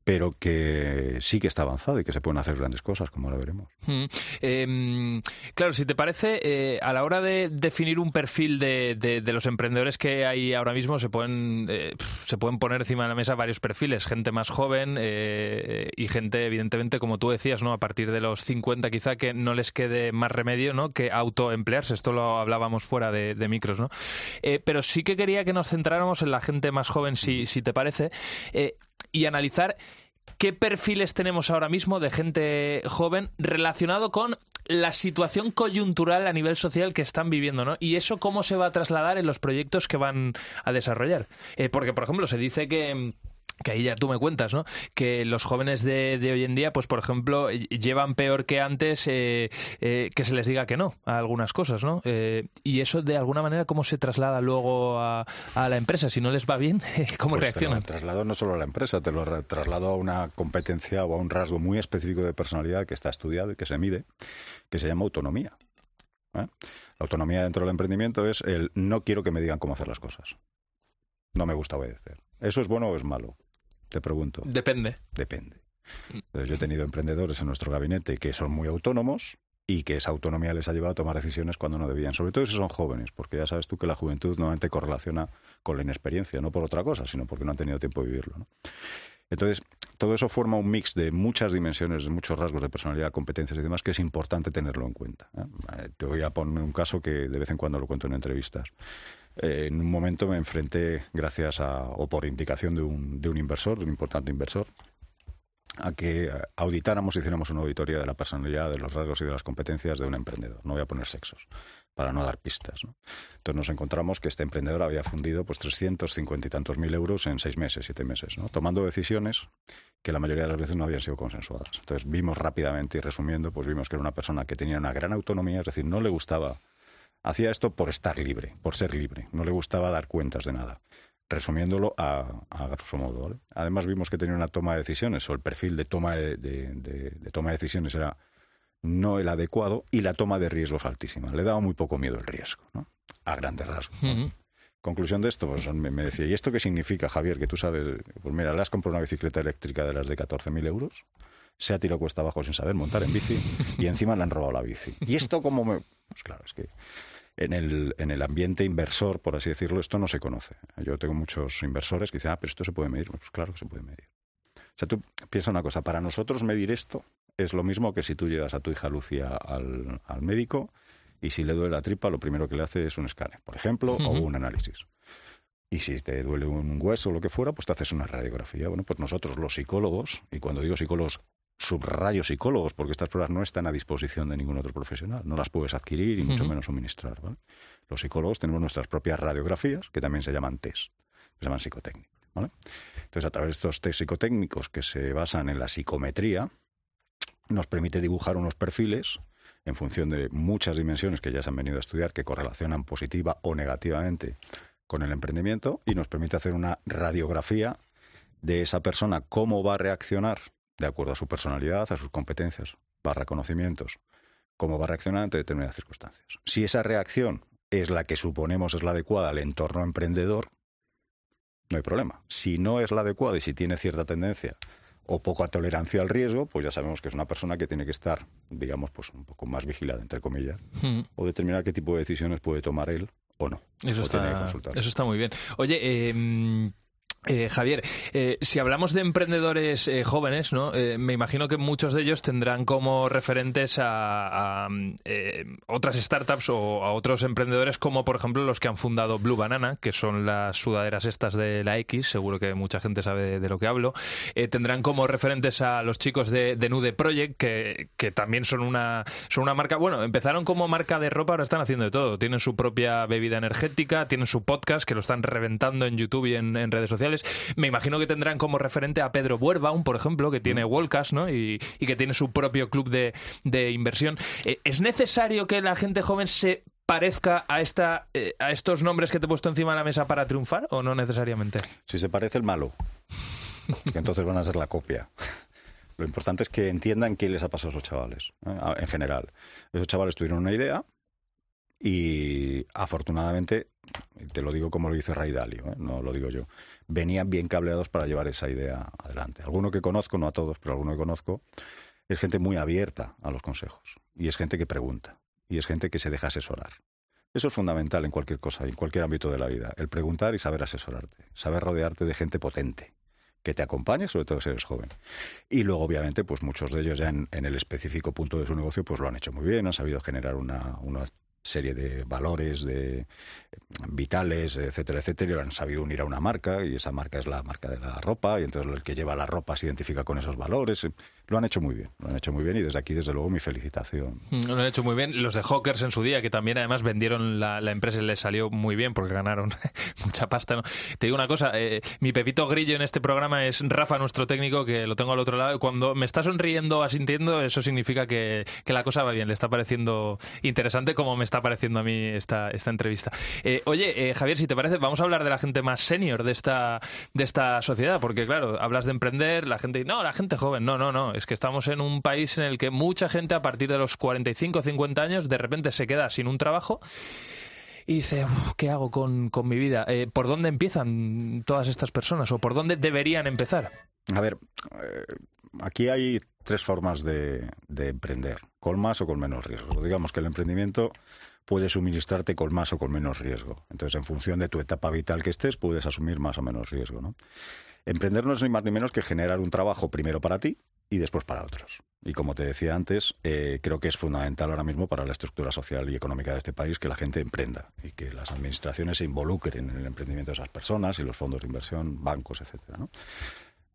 pero que sí que está avanzado y que se pueden hacer grandes cosas, como ahora veremos. Mm. Eh, claro, si te parece, eh, a la hora de definir un perfil de, de, los emprendedores que hay ahora mismo, se pueden, eh, se pueden poner encima de la mesa varios perfiles, gente más joven eh, y gente, evidentemente, como tú decías, ¿no? a partir de los 50 quizá que no les quede más remedio ¿no? que autoemplearse. Esto lo hablábamos fuera de, de micros. ¿no? Eh, pero sí que quería que nos centráramos en la gente más joven, si, si te parece eh, y analizar qué perfiles tenemos ahora mismo de gente joven relacionado con la situación coyuntural a nivel social que están viviendo, ¿no? Y eso cómo se va a trasladar en los proyectos que van a desarrollar. Eh, porque, por ejemplo, se dice que que ahí ya tú me cuentas, ¿no? Que los jóvenes de, de hoy en día, pues por ejemplo, llevan peor que antes eh, eh, que se les diga que no a algunas cosas, ¿no? Eh, y eso de alguna manera, ¿cómo se traslada luego a, a la empresa? Si no les va bien, [LAUGHS] ¿cómo pues reaccionan? Te lo traslado no solo a la empresa, te lo traslado a una competencia o a un rasgo muy específico de personalidad que está estudiado y que se mide, que se llama autonomía. La autonomía dentro del emprendimiento es el no quiero que me digan cómo hacer las cosas. No me gusta obedecer. ¿Eso es bueno o es malo? Te pregunto. Depende. Depende. Entonces, yo he tenido emprendedores en nuestro gabinete que son muy autónomos y que esa autonomía les ha llevado a tomar decisiones cuando no debían, sobre todo si son jóvenes, porque ya sabes tú que la juventud normalmente correlaciona con la inexperiencia, no por otra cosa, sino porque no han tenido tiempo de vivirlo. ¿no? Entonces, todo eso forma un mix de muchas dimensiones, de muchos rasgos de personalidad, competencias y demás, que es importante tenerlo en cuenta. ¿eh? Te voy a poner un caso que de vez en cuando lo cuento en entrevistas. Eh, en un momento me enfrenté, gracias a, o por indicación de un, de un inversor, de un importante inversor, a que auditáramos hiciéramos una auditoría de la personalidad, de los rasgos y de las competencias de un emprendedor. No voy a poner sexos, para no dar pistas. Entonces nos encontramos que este emprendedor había fundido pues 350 y tantos mil euros en seis meses, siete meses, tomando decisiones que la mayoría de las veces no habían sido consensuadas. Entonces vimos rápidamente y resumiendo, pues vimos que era una persona que tenía una gran autonomía, es decir, no le gustaba hacía esto por estar libre, por ser libre. No le gustaba dar cuentas de nada. Resumiéndolo a, a modo. Además vimos que tenía una toma de decisiones, o el perfil de toma de, toma de decisiones era no el adecuado y la toma de riesgos altísima. Le daba muy poco miedo el riesgo, ¿no? A grandes rasgos. Uh -huh. Conclusión de esto, pues me, me, decía, ¿y esto qué significa, Javier? Que tú sabes, pues mira, le has comprado una bicicleta eléctrica de las de 14.000 euros, se ha tirado cuesta abajo sin saber montar en bici y encima le han robado la bici. ¿Y esto cómo me...? Pues claro, es que en el, en el ambiente inversor, por así decirlo, esto no se conoce. Yo tengo muchos inversores que dicen, ah, pero esto se puede medir. Pues claro que se puede medir. O sea, tú piensa una cosa, para nosotros medir esto es lo mismo que si tú llevas a tu hija Lucia al, al médico y si le duele la tripa, lo primero que le hace es un escáner, por ejemplo, uh -huh. o un análisis. Y si te duele un hueso o lo que fuera, pues te haces una radiografía. Bueno, pues nosotros los psicólogos, y cuando digo psicólogos, subrayo psicólogos, porque estas pruebas no están a disposición de ningún otro profesional, no las puedes adquirir y mucho uh -huh. menos suministrar. ¿vale? Los psicólogos tenemos nuestras propias radiografías, que también se llaman test, se llaman psicotécnicos. ¿vale? Entonces, a través de estos test psicotécnicos que se basan en la psicometría, nos permite dibujar unos perfiles en función de muchas dimensiones que ya se han venido a estudiar que correlacionan positiva o negativamente con el emprendimiento y nos permite hacer una radiografía de esa persona, cómo va a reaccionar de acuerdo a su personalidad, a sus competencias barra conocimientos, cómo va a reaccionar ante determinadas circunstancias. Si esa reacción es la que suponemos es la adecuada al entorno emprendedor, no hay problema. Si no es la adecuada y si tiene cierta tendencia o poca tolerancia al riesgo, pues ya sabemos que es una persona que tiene que estar, digamos, pues un poco más vigilada, entre comillas, Mm. o determinar qué tipo de decisiones puede tomar él o no. Eso o está, consultar. eso está muy bien. Oye, eh, eh, Javier, eh, si hablamos de emprendedores eh, jóvenes, ¿no? Eh, me imagino que muchos de ellos tendrán como referentes a, a, eh, otras startups o a otros emprendedores como, por ejemplo, los que han fundado Blue Banana, que son las sudaderas estas de la X, seguro que mucha gente sabe de, lo que hablo. Eh, tendrán como referentes a los chicos de, de Nude Project, que, que también son una, son una marca, bueno, empezaron como marca de ropa, ahora están haciendo de todo. Tienen su propia bebida energética, tienen su podcast, que lo están reventando en YouTube y en, en redes sociales. Me imagino que tendrán como referente a Pedro Buerbaum, por ejemplo, que tiene Wallcast, ¿no? Y, y que tiene su propio club de, de inversión. Eh, ¿Es necesario que la gente joven se parezca a esta eh, a estos nombres que te he puesto encima de la mesa para triunfar o no necesariamente? Si se parece el malo, que entonces van a ser la copia. Lo importante es que entiendan qué les ha pasado a esos chavales, ¿eh? En general. Esos chavales tuvieron una idea y afortunadamente, te lo digo como lo dice Ray Dalio, ¿eh? no lo digo yo, venían bien cableados para llevar esa idea adelante. Alguno que conozco, no a todos, pero alguno que conozco, es gente muy abierta a los consejos y es gente que pregunta y es gente que se deja asesorar. Eso es fundamental en cualquier cosa, en cualquier ámbito de la vida. El preguntar y saber asesorarte, saber rodearte de gente potente que te acompañe, sobre todo si eres joven. Y luego, obviamente, pues muchos de ellos ya en, el específico punto de su negocio, pues lo han hecho muy bien, han sabido generar una serie de valores de eh, vitales, etcétera, etcétera, y han sabido unir a una marca, y esa marca es la marca de la ropa, y entonces el que lleva la ropa se identifica con esos valores. Lo han hecho muy bien, lo han hecho muy bien, y desde aquí, desde luego, mi felicitación. Mm, Lo han hecho muy bien. Los de Hawkers en su día, que también además vendieron la, empresa y les salió muy bien porque ganaron [LAUGHS] mucha pasta. Te digo una cosa, eh, mi pepito grillo en este programa es Rafa, nuestro técnico, que lo tengo al otro lado. Cuando me está sonriendo, asintiendo, eso significa que, que la cosa va bien, le está pareciendo interesante como me está pareciendo a mí esta, esta entrevista. Eh, oye, eh, Javier, si te parece, vamos a hablar de la gente más senior de esta, de esta sociedad, porque claro, hablas de emprender, la gente, no, la gente joven, no, no, no, es que estamos en un país en el que mucha gente a partir de los 45 o 50 años de repente se queda sin un trabajo y dice, "Uf, ¿qué hago con, con mi vida? Eh, ¿Por dónde empiezan todas estas personas o por dónde deberían empezar? A ver, eh, aquí hay tres formas de, de emprender, con más o con menos riesgo. Digamos que el emprendimiento puede suministrarte con más o con menos riesgo. Entonces, en función de tu etapa vital que estés, puedes asumir más o menos riesgo. Emprender no es ni más ni menos que generar un trabajo primero para ti y después para otros. Y como te decía antes, eh, creo que es fundamental ahora mismo para la estructura social y económica de este país que la gente emprenda y que las administraciones se involucren en el emprendimiento de esas personas y los fondos de inversión, bancos, etcétera.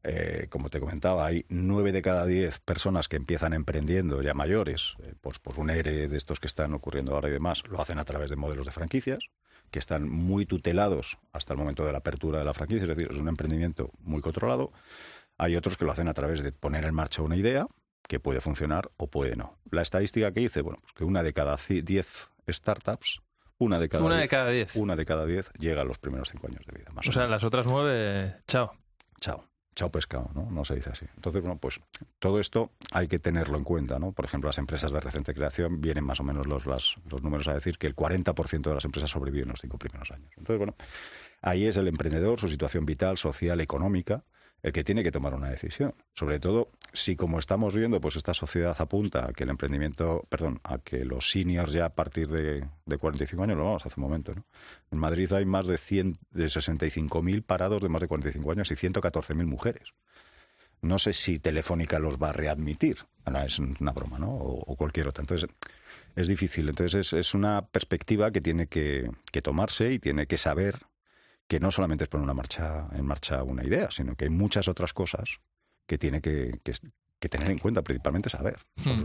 Eh, como te comentaba, hay nueve de cada diez personas que empiezan emprendiendo ya mayores, pues por un ERE de estos que están ocurriendo ahora y demás, lo hacen a través de modelos de franquicias, que están muy tutelados hasta el momento de la apertura de la franquicia, es decir, es un emprendimiento muy controlado. Hay otros que lo hacen a través de poner en marcha una idea que puede funcionar o puede no. La estadística que hice, bueno, pues que una de cada ci- diez startups, una de cada Una de diez, cada diez. una de cada diez llega a los primeros cinco años de vida. Más O sea, menos. las otras nueve, chao. Chao. Chao pescado, ¿no? No se dice así. Entonces, bueno, pues todo esto hay que tenerlo en cuenta, ¿no? Por ejemplo, las empresas de reciente creación vienen más o menos los, las- los números a decir que el 40% de las empresas sobreviven los cinco primeros años. Entonces, bueno, ahí es el emprendedor, su situación vital, social, económica, el que tiene que tomar una decisión. Sobre todo si, como estamos viendo, pues esta sociedad apunta a que el emprendimiento, perdón, a que los seniors ya a partir de, de 45 años, lo vamos hace un momento, ¿no? En Madrid hay más de, 100, de 65.000 parados de más de 45 años y 114.000 mujeres. No sé si Telefónica los va a readmitir. Es una broma, ¿no? O, o cualquier otra. Entonces, es difícil. Entonces, es, es una perspectiva que tiene que, que tomarse y tiene que saber que no solamente es poner una marcha, en marcha una idea, sino que hay muchas otras cosas que tiene que, que, que tener en cuenta, principalmente saber. Hmm.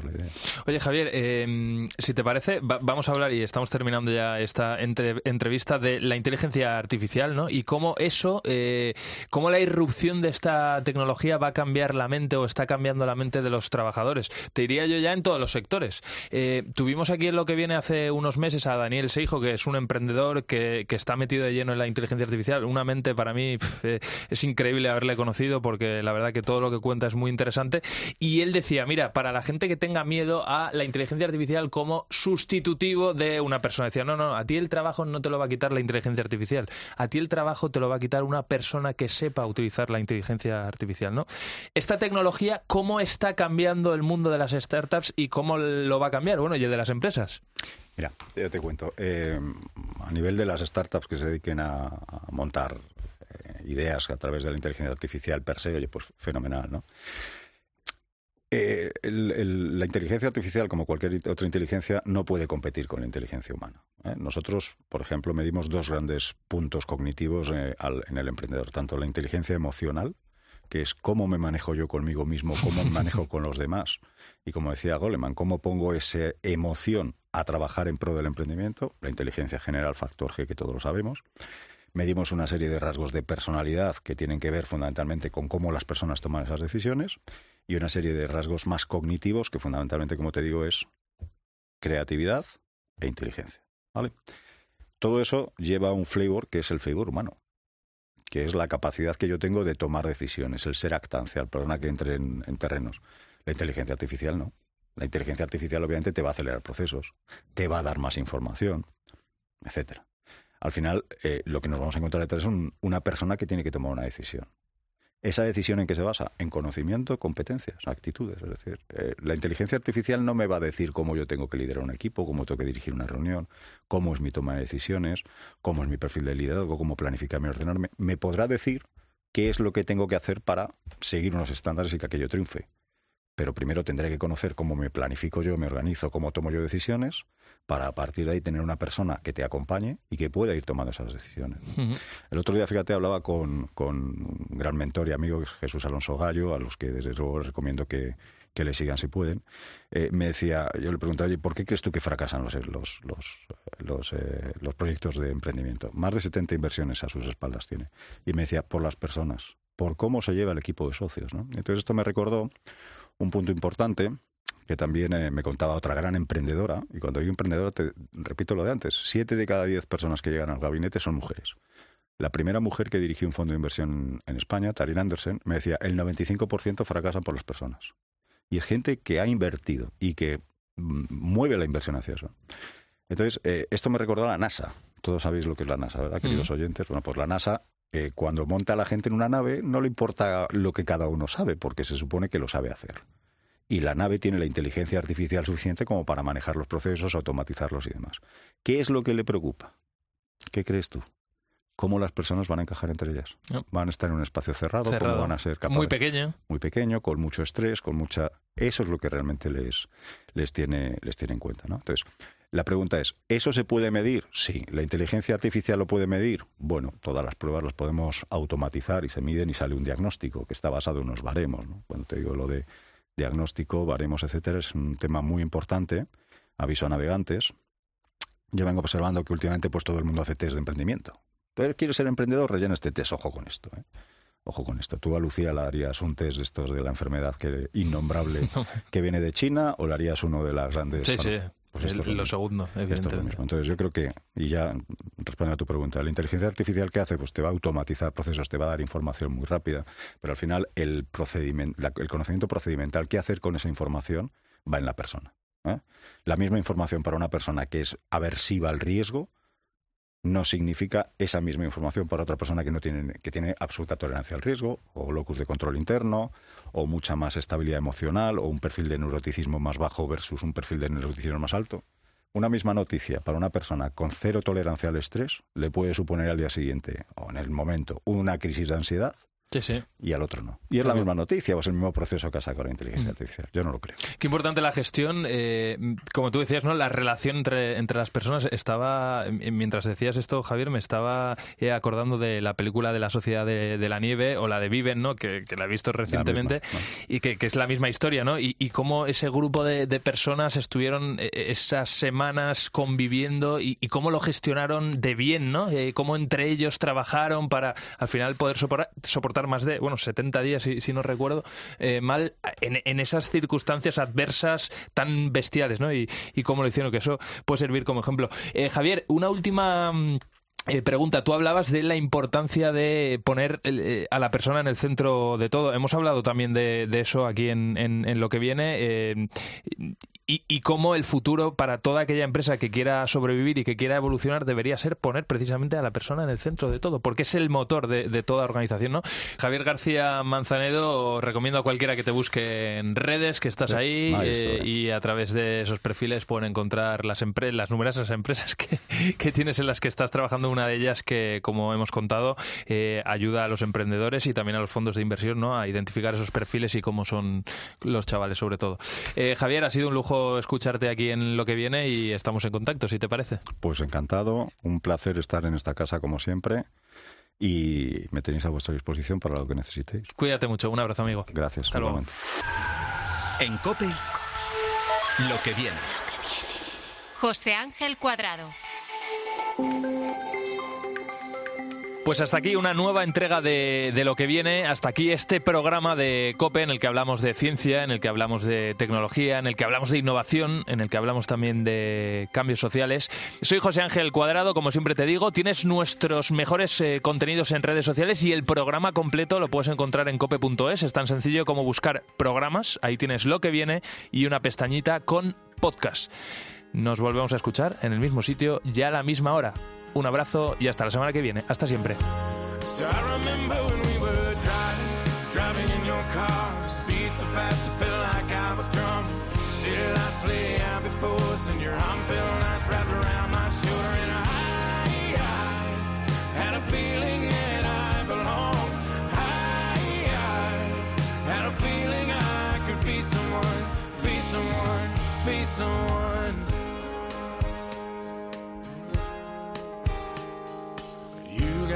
Oye, Javier, eh, si te parece, va- vamos a hablar, y estamos terminando ya esta entre- entrevista, de la inteligencia artificial, ¿no? Y cómo eso, eh, cómo la irrupción de esta tecnología va a cambiar la mente o está cambiando la mente de los trabajadores. Te diría yo ya en todos los sectores. Eh, tuvimos aquí en lo que viene hace unos meses a Daniel Seijo, que es un emprendedor que, que está metido de lleno en la inteligencia artificial. Una mente para mí eh, es increíble haberle conocido porque la verdad que todo lo que cuenta es muy interesante. Y él decía, mira, para la gente que tenga miedo a la inteligencia artificial como sustitutivo de una persona, decía, no, no, a ti el trabajo no te lo va a quitar la inteligencia artificial, a ti el trabajo te lo va a quitar una persona que sepa utilizar la inteligencia artificial, ¿no? Esta tecnología, ¿cómo está cambiando el mundo de las startups y cómo lo va a cambiar? Bueno, y de las empresas. Mira, yo te cuento. Eh, a nivel de las startups que se dediquen a, a montar eh, ideas a través de la inteligencia artificial per se, oye, pues fenomenal, ¿no? Eh, la inteligencia artificial, como cualquier otra inteligencia, no puede competir con la inteligencia humana. ¿eh? Nosotros, por ejemplo, medimos dos grandes puntos cognitivos eh, en el emprendedor, tanto la inteligencia emocional, que es cómo me manejo yo conmigo mismo, cómo me manejo con los demás, y como decía Goleman, cómo pongo esa emoción a trabajar en pro del emprendimiento, la inteligencia general, factor G, que todos lo sabemos. Medimos una serie de rasgos de personalidad que tienen que ver fundamentalmente con cómo las personas toman esas decisiones y una serie de rasgos más cognitivos que fundamentalmente, como te digo, es creatividad e inteligencia. ¿vale? Todo eso lleva un flavor que es el flavor humano, que es la capacidad que yo tengo de tomar decisiones, el ser actancial, perdona que entre en, en terrenos. La inteligencia artificial no. La inteligencia artificial obviamente te va a acelerar procesos, te va a dar más información, etcétera. Al final, eh, lo que nos vamos a encontrar detrás es un- una persona que tiene que tomar una decisión. ¿Esa decisión en qué se basa? En conocimiento, competencias, actitudes. Es decir, eh, la inteligencia artificial no me va a decir cómo yo tengo que liderar un equipo, cómo tengo que dirigir una reunión, cómo es mi toma de decisiones, cómo es mi perfil de liderazgo, cómo planificarme y ordenarme. Me podrá decir qué es lo que tengo que hacer para seguir unos estándares y que aquello triunfe. Pero primero tendré que conocer cómo me planifico yo, me organizo, cómo tomo yo decisiones, para a partir de ahí tener una persona que te acompañe y que pueda ir tomando esas decisiones. El otro día, fíjate, hablaba con, con un gran mentor y amigo, que es Jesús Alonso Gallo, a los que desde luego les recomiendo que, que le sigan si pueden. Eh, me decía, yo le preguntaba, oye, ¿por qué crees tú que fracasan los, los, los, los, eh, los proyectos de emprendimiento? Más de 70 inversiones a sus espaldas tiene. Y me decía, por las personas, por cómo se lleva el equipo de socios. ¿no? Entonces esto me recordó un punto importante que también eh, me contaba otra gran emprendedora, y cuando digo emprendedora te repito lo de antes, siete de cada diez personas que llegan al gabinete son mujeres. La primera mujer que dirigió un fondo de inversión en España, Tarin Andersen, me decía, el 95% fracasan por las personas. Y es gente que ha invertido y que mm, mueve la inversión hacia eso. Entonces, eh, esto me recordó a la NASA. Todos sabéis lo que es la NASA, ¿verdad, queridos Mm. oyentes? Bueno, pues la NASA, eh, cuando monta a la gente en una nave, no le importa lo que cada uno sabe, porque se supone que lo sabe hacer. Y la nave tiene la inteligencia artificial suficiente como para manejar los procesos, automatizarlos y demás. ¿Qué es lo que le preocupa? ¿Qué crees tú? ¿Cómo las personas van a encajar entre ellas? ¿Van a estar en un espacio cerrado? Cerrado. ¿Cómo van a ser capaces? Muy pequeño. muy pequeño, con mucho estrés, con mucha... Eso es lo que realmente les, les, tiene, les tiene en cuenta. ¿no? Entonces, la pregunta es, ¿eso se puede medir? Sí. ¿La inteligencia artificial lo puede medir? Bueno, todas las pruebas las podemos automatizar y se miden y sale un diagnóstico que está basado en unos baremos. ¿no? Cuando te digo lo de diagnóstico, baremos, etcétera, es un tema muy importante. Aviso a navegantes. Yo vengo observando que últimamente pues todo el mundo hace test de emprendimiento. Pero quieres ser emprendedor, rellena este test. Ojo con esto. ¿eh? Ojo con esto. ¿Tú a Lucía le harías un test de estos de la enfermedad que innombrable [LAUGHS] que viene de China o le harías uno de las grandes? Sí, sí. Pues esto es lo segundo, Esto es lo evidentemente. mismo. Entonces yo creo que, y ya respondiendo a tu pregunta, la inteligencia artificial que hace, pues te va a automatizar procesos, te va a dar información muy rápida, pero al final el, la- el conocimiento procedimental, qué hacer con esa información, va en la persona. ¿eh? La misma información para una persona que es aversiva al riesgo no significa esa misma información para otra persona que no tiene que tiene absoluta tolerancia al riesgo o locus de control interno o mucha más estabilidad emocional o un perfil de neuroticismo más bajo versus un perfil de neuroticismo más alto. Una misma noticia para una persona con cero tolerancia al estrés le puede suponer al día siguiente o en el momento una crisis de ansiedad Sí, sí. y al otro no. Y es la misma noticia o es el mismo proceso que ha sacado la inteligencia Mm. artificial. Yo no lo creo. Qué importante la gestión. eh, como tú decías, ¿no? La relación entre, entre las personas. Estaba, eh, mientras decías esto, Javier, me estaba eh, acordando de la película de la Sociedad de, de la Nieve o la de Viven, ¿no? Que, que la he visto recientemente misma, y que, que es la misma historia, ¿no? Y, y cómo ese grupo de, de personas estuvieron eh, esas semanas conviviendo y, y cómo lo gestionaron de bien, ¿no? Eh, cómo entre ellos trabajaron para al final poder soportar, soportar más de, bueno, 70 días, si, no recuerdo, eh, mal en, en esas circunstancias adversas tan bestiales, ¿no? Y, y cómo lo hicieron, que eso puede servir como ejemplo. Eh, Javier, una última... Eh, pregunta, tú hablabas de la importancia de poner eh, a la persona en el centro de todo. Hemos hablado también de, eso aquí en, en, lo que viene. Eh, y, cómo el futuro para toda aquella empresa que quiera sobrevivir y que quiera evolucionar debería ser poner precisamente a la persona en el centro de todo, porque es el motor de, toda organización, ¿no? Javier García Manzanedo, recomiendo a cualquiera que te busque en redes, que estás ahí eh, y a través de esos perfiles pueden encontrar las, las numerosas empresas que, tienes en las que estás trabajando, una de ellas que, como hemos contado, eh, ayuda a los emprendedores y también a los fondos de inversión, ¿no? A identificar esos perfiles y cómo son los chavales, sobre todo. Eh, Javier, ha sido un lujo escucharte aquí en lo que viene y estamos en contacto, si te parece. Pues encantado, un placer estar en esta casa como siempre y me tenéis a vuestra disposición para lo que necesitéis. Cuídate mucho, un abrazo amigo. Gracias. Hasta luego. En COPE, lo que viene. José Ángel Cuadrado. Pues hasta aquí una nueva entrega de, lo que viene, hasta aquí este programa de COPE en el que hablamos de ciencia, en el que hablamos de tecnología, en el que hablamos de innovación, en el que hablamos también de cambios sociales. Soy José Ángel Cuadrado, como siempre te digo, tienes nuestros mejores eh, contenidos en redes sociales y el programa completo lo puedes encontrar en cope.es, es tan sencillo como buscar programas, ahí tienes lo que viene y una pestañita con podcast. Nos volvemos a escuchar en el mismo sitio ya a la misma hora. Un abrazo y hasta la semana que viene. Hasta siempre.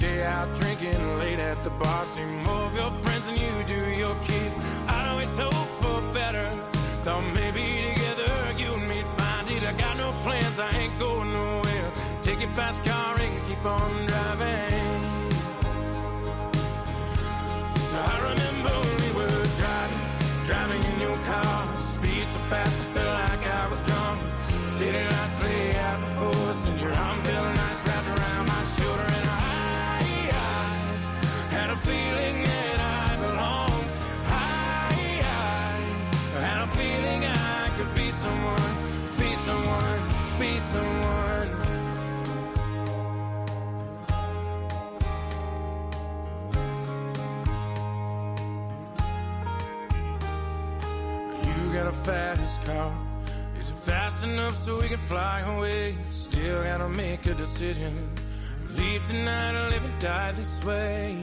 Stay out drinking late at the bar, see more of your friends than you do your kids. I'd always hope for better. Thought maybe together you and me'd find it. I got no plans, I ain't going nowhere. Take your fast car and keep on driving. So I remember fast car. Is it fast enough so we can fly away? Still gotta make a decision. Leave tonight or live and die this way.